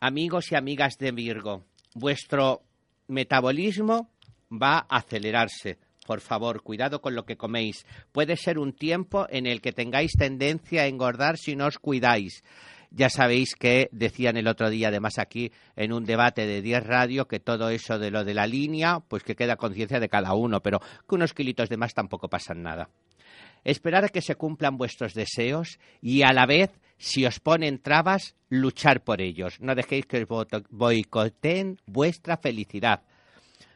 amigos y amigas de Virgo, vuestro metabolismo va a acelerarse. Por favor, cuidado con lo que coméis. Puede ser un tiempo en el que tengáis tendencia a engordar si no os cuidáis. Ya sabéis que decían el otro día, además aquí en un debate de 10 radio, que todo eso de lo de la línea, pues que queda conciencia de cada uno, pero que unos kilitos de más tampoco pasan nada. Esperar a que se cumplan vuestros deseos y a la vez, si os ponen trabas, luchar por ellos. No dejéis que os boicoteen vuestra felicidad.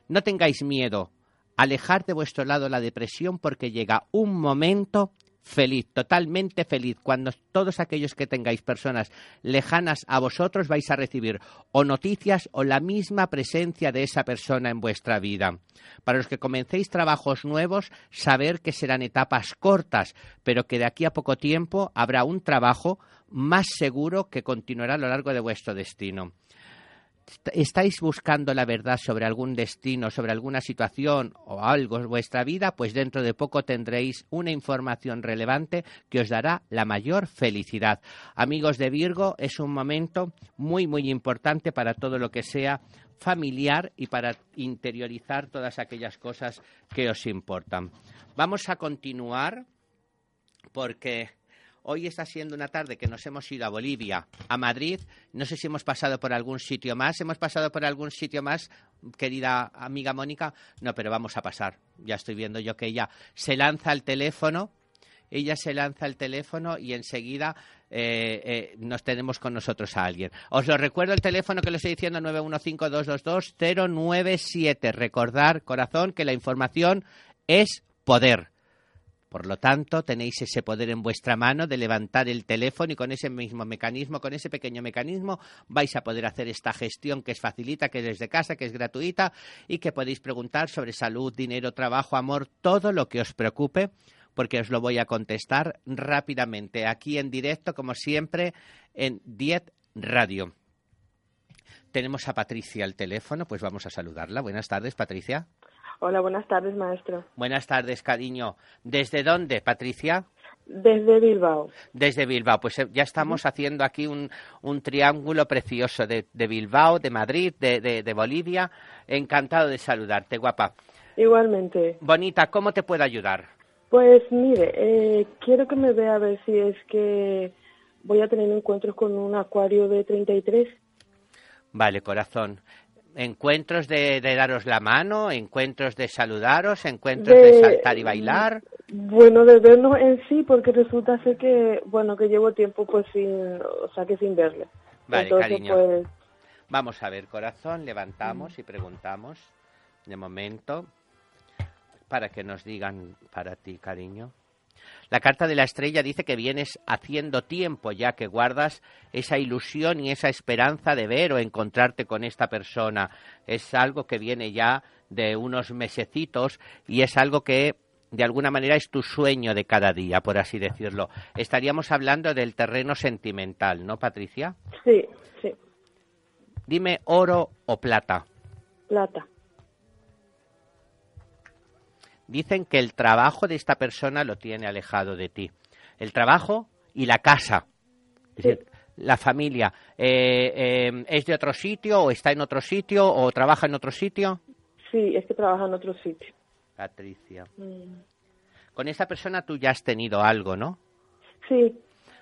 No tengáis miedo. Alejar de vuestro lado la depresión porque llega un momento feliz, totalmente feliz, cuando todos aquellos que tengáis personas lejanas a vosotros vais a recibir o noticias o la misma presencia de esa persona en vuestra vida. Para los que comencéis trabajos nuevos, saber que serán etapas cortas, pero que de aquí a poco tiempo habrá un trabajo más seguro que continuará a lo largo de vuestro destino estáis buscando la verdad sobre algún destino, sobre alguna situación o algo en vuestra vida, pues dentro de poco tendréis una información relevante que os dará la mayor felicidad. Amigos de Virgo, es un momento muy, muy importante para todo lo que sea familiar y para interiorizar todas aquellas cosas que os importan. Vamos a continuar porque Hoy está siendo una tarde que nos hemos ido a Bolivia, a Madrid. No sé si hemos pasado por algún sitio más. ¿Hemos pasado por algún sitio más, querida amiga Mónica? No, pero vamos a pasar. Ya estoy viendo yo que ella se lanza al teléfono ella se lanza el teléfono y enseguida eh, eh, nos tenemos con nosotros a alguien. Os lo recuerdo el teléfono que le estoy diciendo 915-222-097. Recordar, corazón, que la información es poder. Por lo tanto, tenéis ese poder en vuestra mano de levantar el teléfono y con ese mismo mecanismo, con ese pequeño mecanismo, vais a poder hacer esta gestión que es facilita, que es desde casa, que es gratuita y que podéis preguntar sobre salud, dinero, trabajo, amor, todo lo que os preocupe porque os lo voy a contestar rápidamente aquí en directo, como siempre, en 10 Radio. Tenemos a Patricia al teléfono, pues vamos a saludarla. Buenas tardes, Patricia. Hola, buenas tardes, maestro. Buenas tardes, cariño. ¿Desde dónde, Patricia? Desde Bilbao. Desde Bilbao. Pues eh, ya estamos haciendo aquí un, un triángulo precioso de, de, Bilbao, de Madrid, de, de, de, Bolivia. Encantado de saludarte, guapa. Igualmente. Bonita, ¿cómo te puedo ayudar? Pues mire, eh, quiero que me vea a ver si es que voy a tener encuentros con un acuario de 33. Vale, corazón encuentros de, de, daros la mano, encuentros de saludaros, encuentros de, de, saltar y bailar. Bueno, de vernos en sí, porque resulta ser que, bueno, que llevo tiempo pues sin, o sea, que sin verle. Vale, Entonces, cariño. Pues, Vamos a ver, corazón, levantamos y preguntamos, de momento, para que nos digan para ti, cariño. La carta de la estrella dice que vienes haciendo tiempo ya que guardas esa ilusión y esa esperanza de ver o encontrarte con esta persona. Es algo que viene ya de unos mesecitos y es algo que de alguna manera es tu sueño de cada día, por así decirlo. Estaríamos hablando del terreno sentimental, ¿no, Patricia? Sí, sí. Dime oro o plata. Plata. Dicen que el trabajo de esta persona lo tiene alejado de ti. El trabajo y la casa. Es Sí. decir, la familia. Eh, eh, ¿Es de otro sitio o está en otro sitio o trabaja en otro sitio? Sí, es que trabaja en otro sitio. Patricia. Mm. Con esta persona tú ya has tenido algo, ¿no? Sí.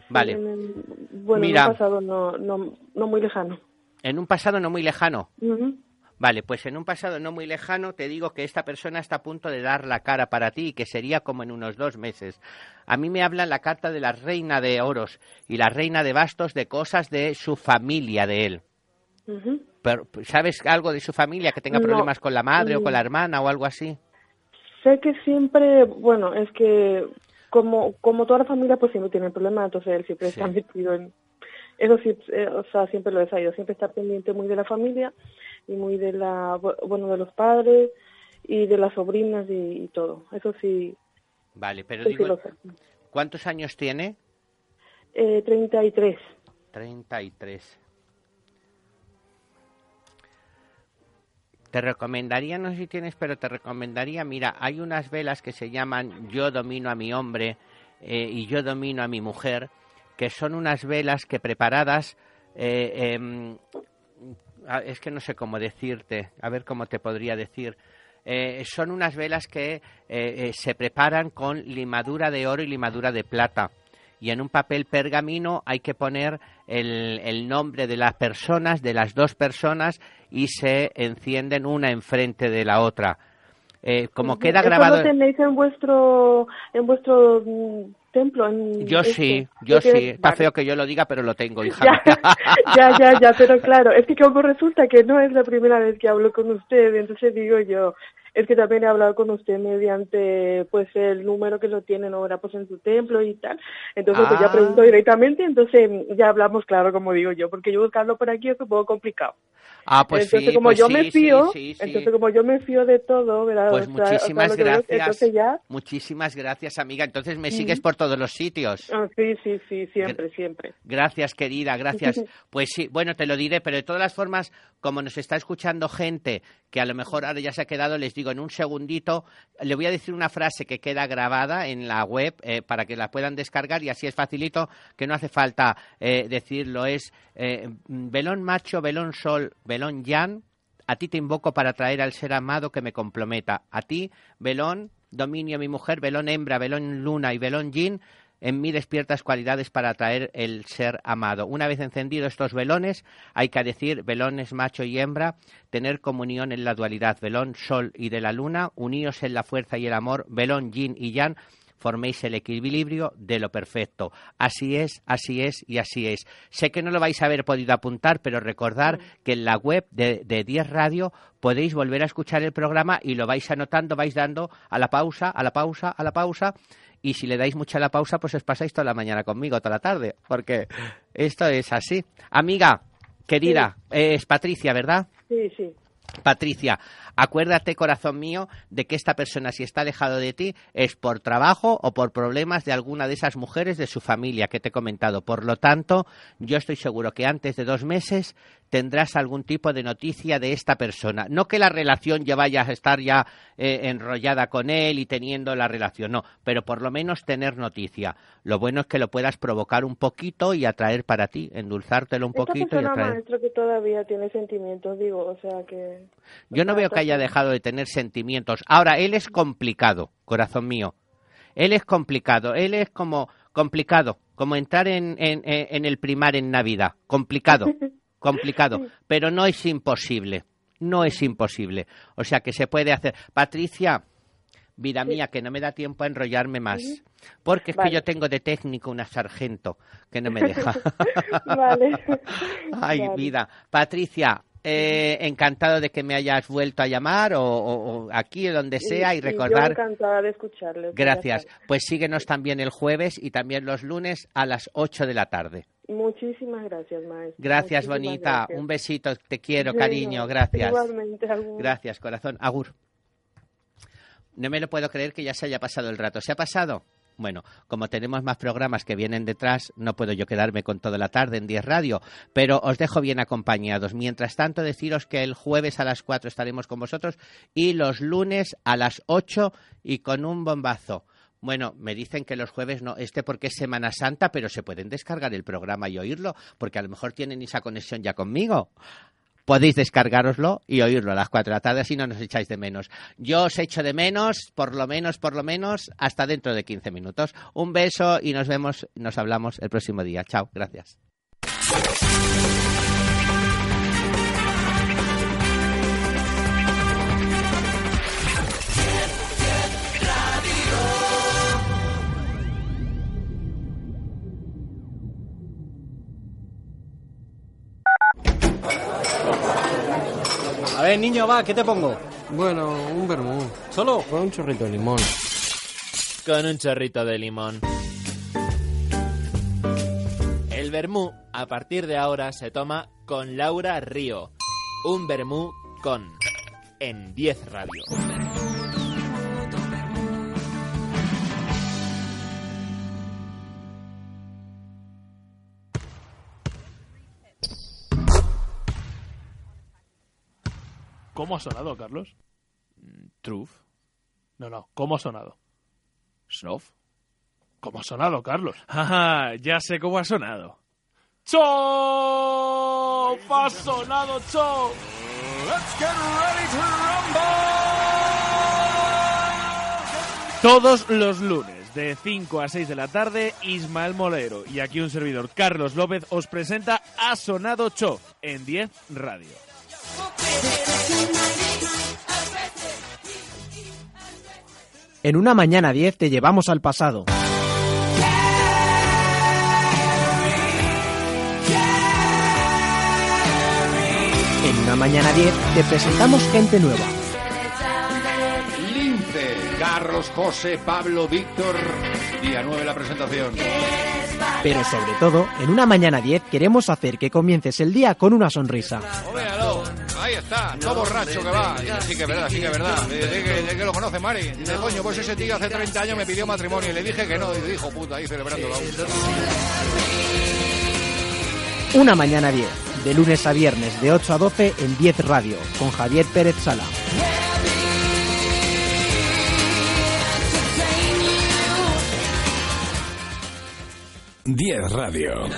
Vale. En- bueno, Mira. en un pasado no, no, no muy lejano. En un pasado no muy lejano. Ujú. Vale, pues en un pasado no muy lejano te digo que esta persona está a punto de dar la cara para ti y que sería como en unos dos meses. A mí me habla la carta de la reina de oros y la reina de bastos de cosas de su familia de él. Pero, ¿Sabes algo de su familia que tenga No. problemas con la madre o con Mm. la hermana o algo así? Sé que siempre, bueno, es que como como toda la familia pues siempre tiene problemas, entonces él siempre Sí. está metido en eso sí, eh, o sea, siempre lo he sabido, siempre está pendiente muy de la familia y muy de la bu- bueno, de los padres y de las sobrinas y, y todo. Eso sí, Vale, pero digo. ¿cuántos años tiene? Eh, 33. 33. Te recomendaría, no sé si tienes, pero te recomendaría, mira, hay unas velas que se llaman Yo domino a mi hombre eh, y Yo domino a mi mujer, que son unas velas que preparadas, eh, em, ah, es que no sé cómo decirte, a ver cómo te podría decir. Eh, son unas velas que eh, eh, se preparan con limadura de oro y limadura de plata y en un papel pergamino hay que poner el, el nombre de las personas, de las dos personas, y se encienden una enfrente de la otra. Eh, como queda ¿Eso grabado. lo tenéis en vuestro en vuestro mm, templo? En Yo esto? sí, yo ¿Lo sí. Está Vale. feo que yo lo diga, pero lo tengo, hija. Ya, ya, ya, ya, pero claro, es que como resulta que no es la primera vez que hablo con usted, entonces digo yo, es que también he hablado con usted mediante pues el número que lo tienen ahora pues en su templo y tal, entonces pues ya Ah. pregunto directamente, entonces ya hablamos claro como digo yo, porque yo buscarlo por aquí es un poco complicado. Ah, pues entonces sí, como pues yo sí, me fío, sí, entonces como yo me fío de todo, ¿verdad? Pues O sea, o sea, muchísimas veo- gracias. Entonces ya, Muchísimas gracias, amiga. Entonces me sigues por todos los sitios. ah, sí, sí, sí, siempre, siempre. Gracias, querida, gracias. Pues sí, bueno, te lo diré, pero de todas las formas, como nos está escuchando gente que a lo mejor ahora ya se ha quedado, les digo en un segundito, le voy a decir una frase que queda grabada en la web eh, para que la puedan descargar y así es facilito, que no hace falta eh, decirlo. Es eh, velón macho, velón sol, velón yan. A ti te invoco para traer al ser amado que me comprometa. A ti, velón, dominio mi mujer, velón hembra, velón luna y velón yin, en mí despiertas cualidades para atraer el ser amado. Una vez encendidos estos velones, hay que decir velones macho y hembra, tener comunión en la dualidad, velón sol y de la luna, uníos en la fuerza y el amor, velón yin y yang, forméis el equilibrio de lo perfecto. Así es, así es y así es. Sé que no lo vais a haber podido apuntar, pero recordar que en la web de, de 10 Radio podéis volver a escuchar el programa y lo vais anotando, vais dando a la pausa, a la pausa, a la pausa. Y si le dais mucha la pausa, pues os pasáis toda la mañana conmigo, toda la tarde, porque esto es así. Amiga, querida, es Patricia, ¿verdad? Sí, sí. Patricia, acuérdate, corazón mío, de que esta persona, si está alejado de ti, es por trabajo o por problemas de alguna de esas mujeres de su familia que te he comentado. Por lo tanto, yo estoy seguro que antes de dos meses tendrás algún tipo de noticia de esta persona. No que la relación ya vaya a estar ya eh, enrollada con él y teniendo la relación, no, pero por lo menos tener noticia. Lo bueno es que lo puedas provocar un poquito y atraer para ti, endulzártelo un Esta poquito y atraer. maestro, que todavía tiene sentimientos, digo, o sea que... Yo no veo que haya dejado de tener sentimientos. Ahora, él es complicado, corazón mío. Él es complicado. Él es como complicado, como entrar en, en, en el primar en Navidad. Complicado, complicado. Pero no es imposible. No es imposible. O sea que se puede hacer. Patricia, vida mía, que no me da tiempo a enrollarme más. Porque es que yo tengo de técnico una sargento que no me deja. Vale. Ay, Vale. vida. Patricia, eh, encantado de que me hayas vuelto a llamar o, o- o aquí o donde sea y, yo recordar. encantada de escucharle. ya Gracias. Pues síguenos también el jueves y también los lunes a las 8 de la tarde. Muchísimas gracias, maestro. Gracias, Muchísimas bonita. gracias. Un besito. Te quiero, cariño. Gracias. Igualmente, agur. Gracias, corazón. Agur. No me lo puedo creer que ya se haya pasado el rato. ¿Se ha pasado? Bueno, como tenemos más programas que vienen detrás, no puedo yo quedarme con toda la tarde en 10 Radio, pero os dejo bien acompañados. Mientras tanto, deciros que el jueves a las 4 estaremos con vosotros y los lunes a las 8 y con un bombazo. Bueno, me dicen que los jueves no, este porque es Semana Santa, pero se pueden descargar el programa y oírlo, porque a lo mejor tienen esa conexión ya conmigo podéis descargaroslo y oírlo a las 4 de la tarde, así no nos echáis de menos. Yo os echo de menos, por lo menos, por lo menos, hasta dentro de 15 minutos. Un beso y nos vemos, nos hablamos el próximo día. Chao, gracias. Ver, niño, va, ¿qué te pongo? Bueno, un vermú. ¿Solo? Con un chorrito de limón. Con un chorrito de limón. El vermú, a partir de ahora, se toma con Laura Río. Un vermú con. En 10 Radio. ¿Cómo ha sonado, Carlos? Truth. No, no, ¿cómo ha sonado? Snuff. ¿Cómo ha sonado, Carlos? Ajá, ya sé cómo ha sonado. ¡Chop! ¡Ha sonado Chop! Let's get ready to Todos los lunes, de 5 a 6 de la tarde, Ismael Molero y aquí un servidor, Carlos López, os presenta Ha Sonado Cho en 10 Radio. En una mañana 10 te llevamos al pasado. En una mañana 10 te presentamos gente nueva. Lince, Carlos, José, Pablo, Víctor. Día 9 la presentación. Pero sobre todo, en una mañana 10 queremos hacer que comiences el día con una sonrisa. Está, todo borracho que va. Sí que es verdad, sí que es verdad. De, de que, de que lo conoce Mari. Dice, coño, pues ese tío hace 30 años me pidió matrimonio y le dije que no. Y dijo, puta, ahí celebrándolo. Una mañana 10, de lunes a viernes de 8 a 12 en 10 Radio, con Javier Pérez Sala. Diez Radio.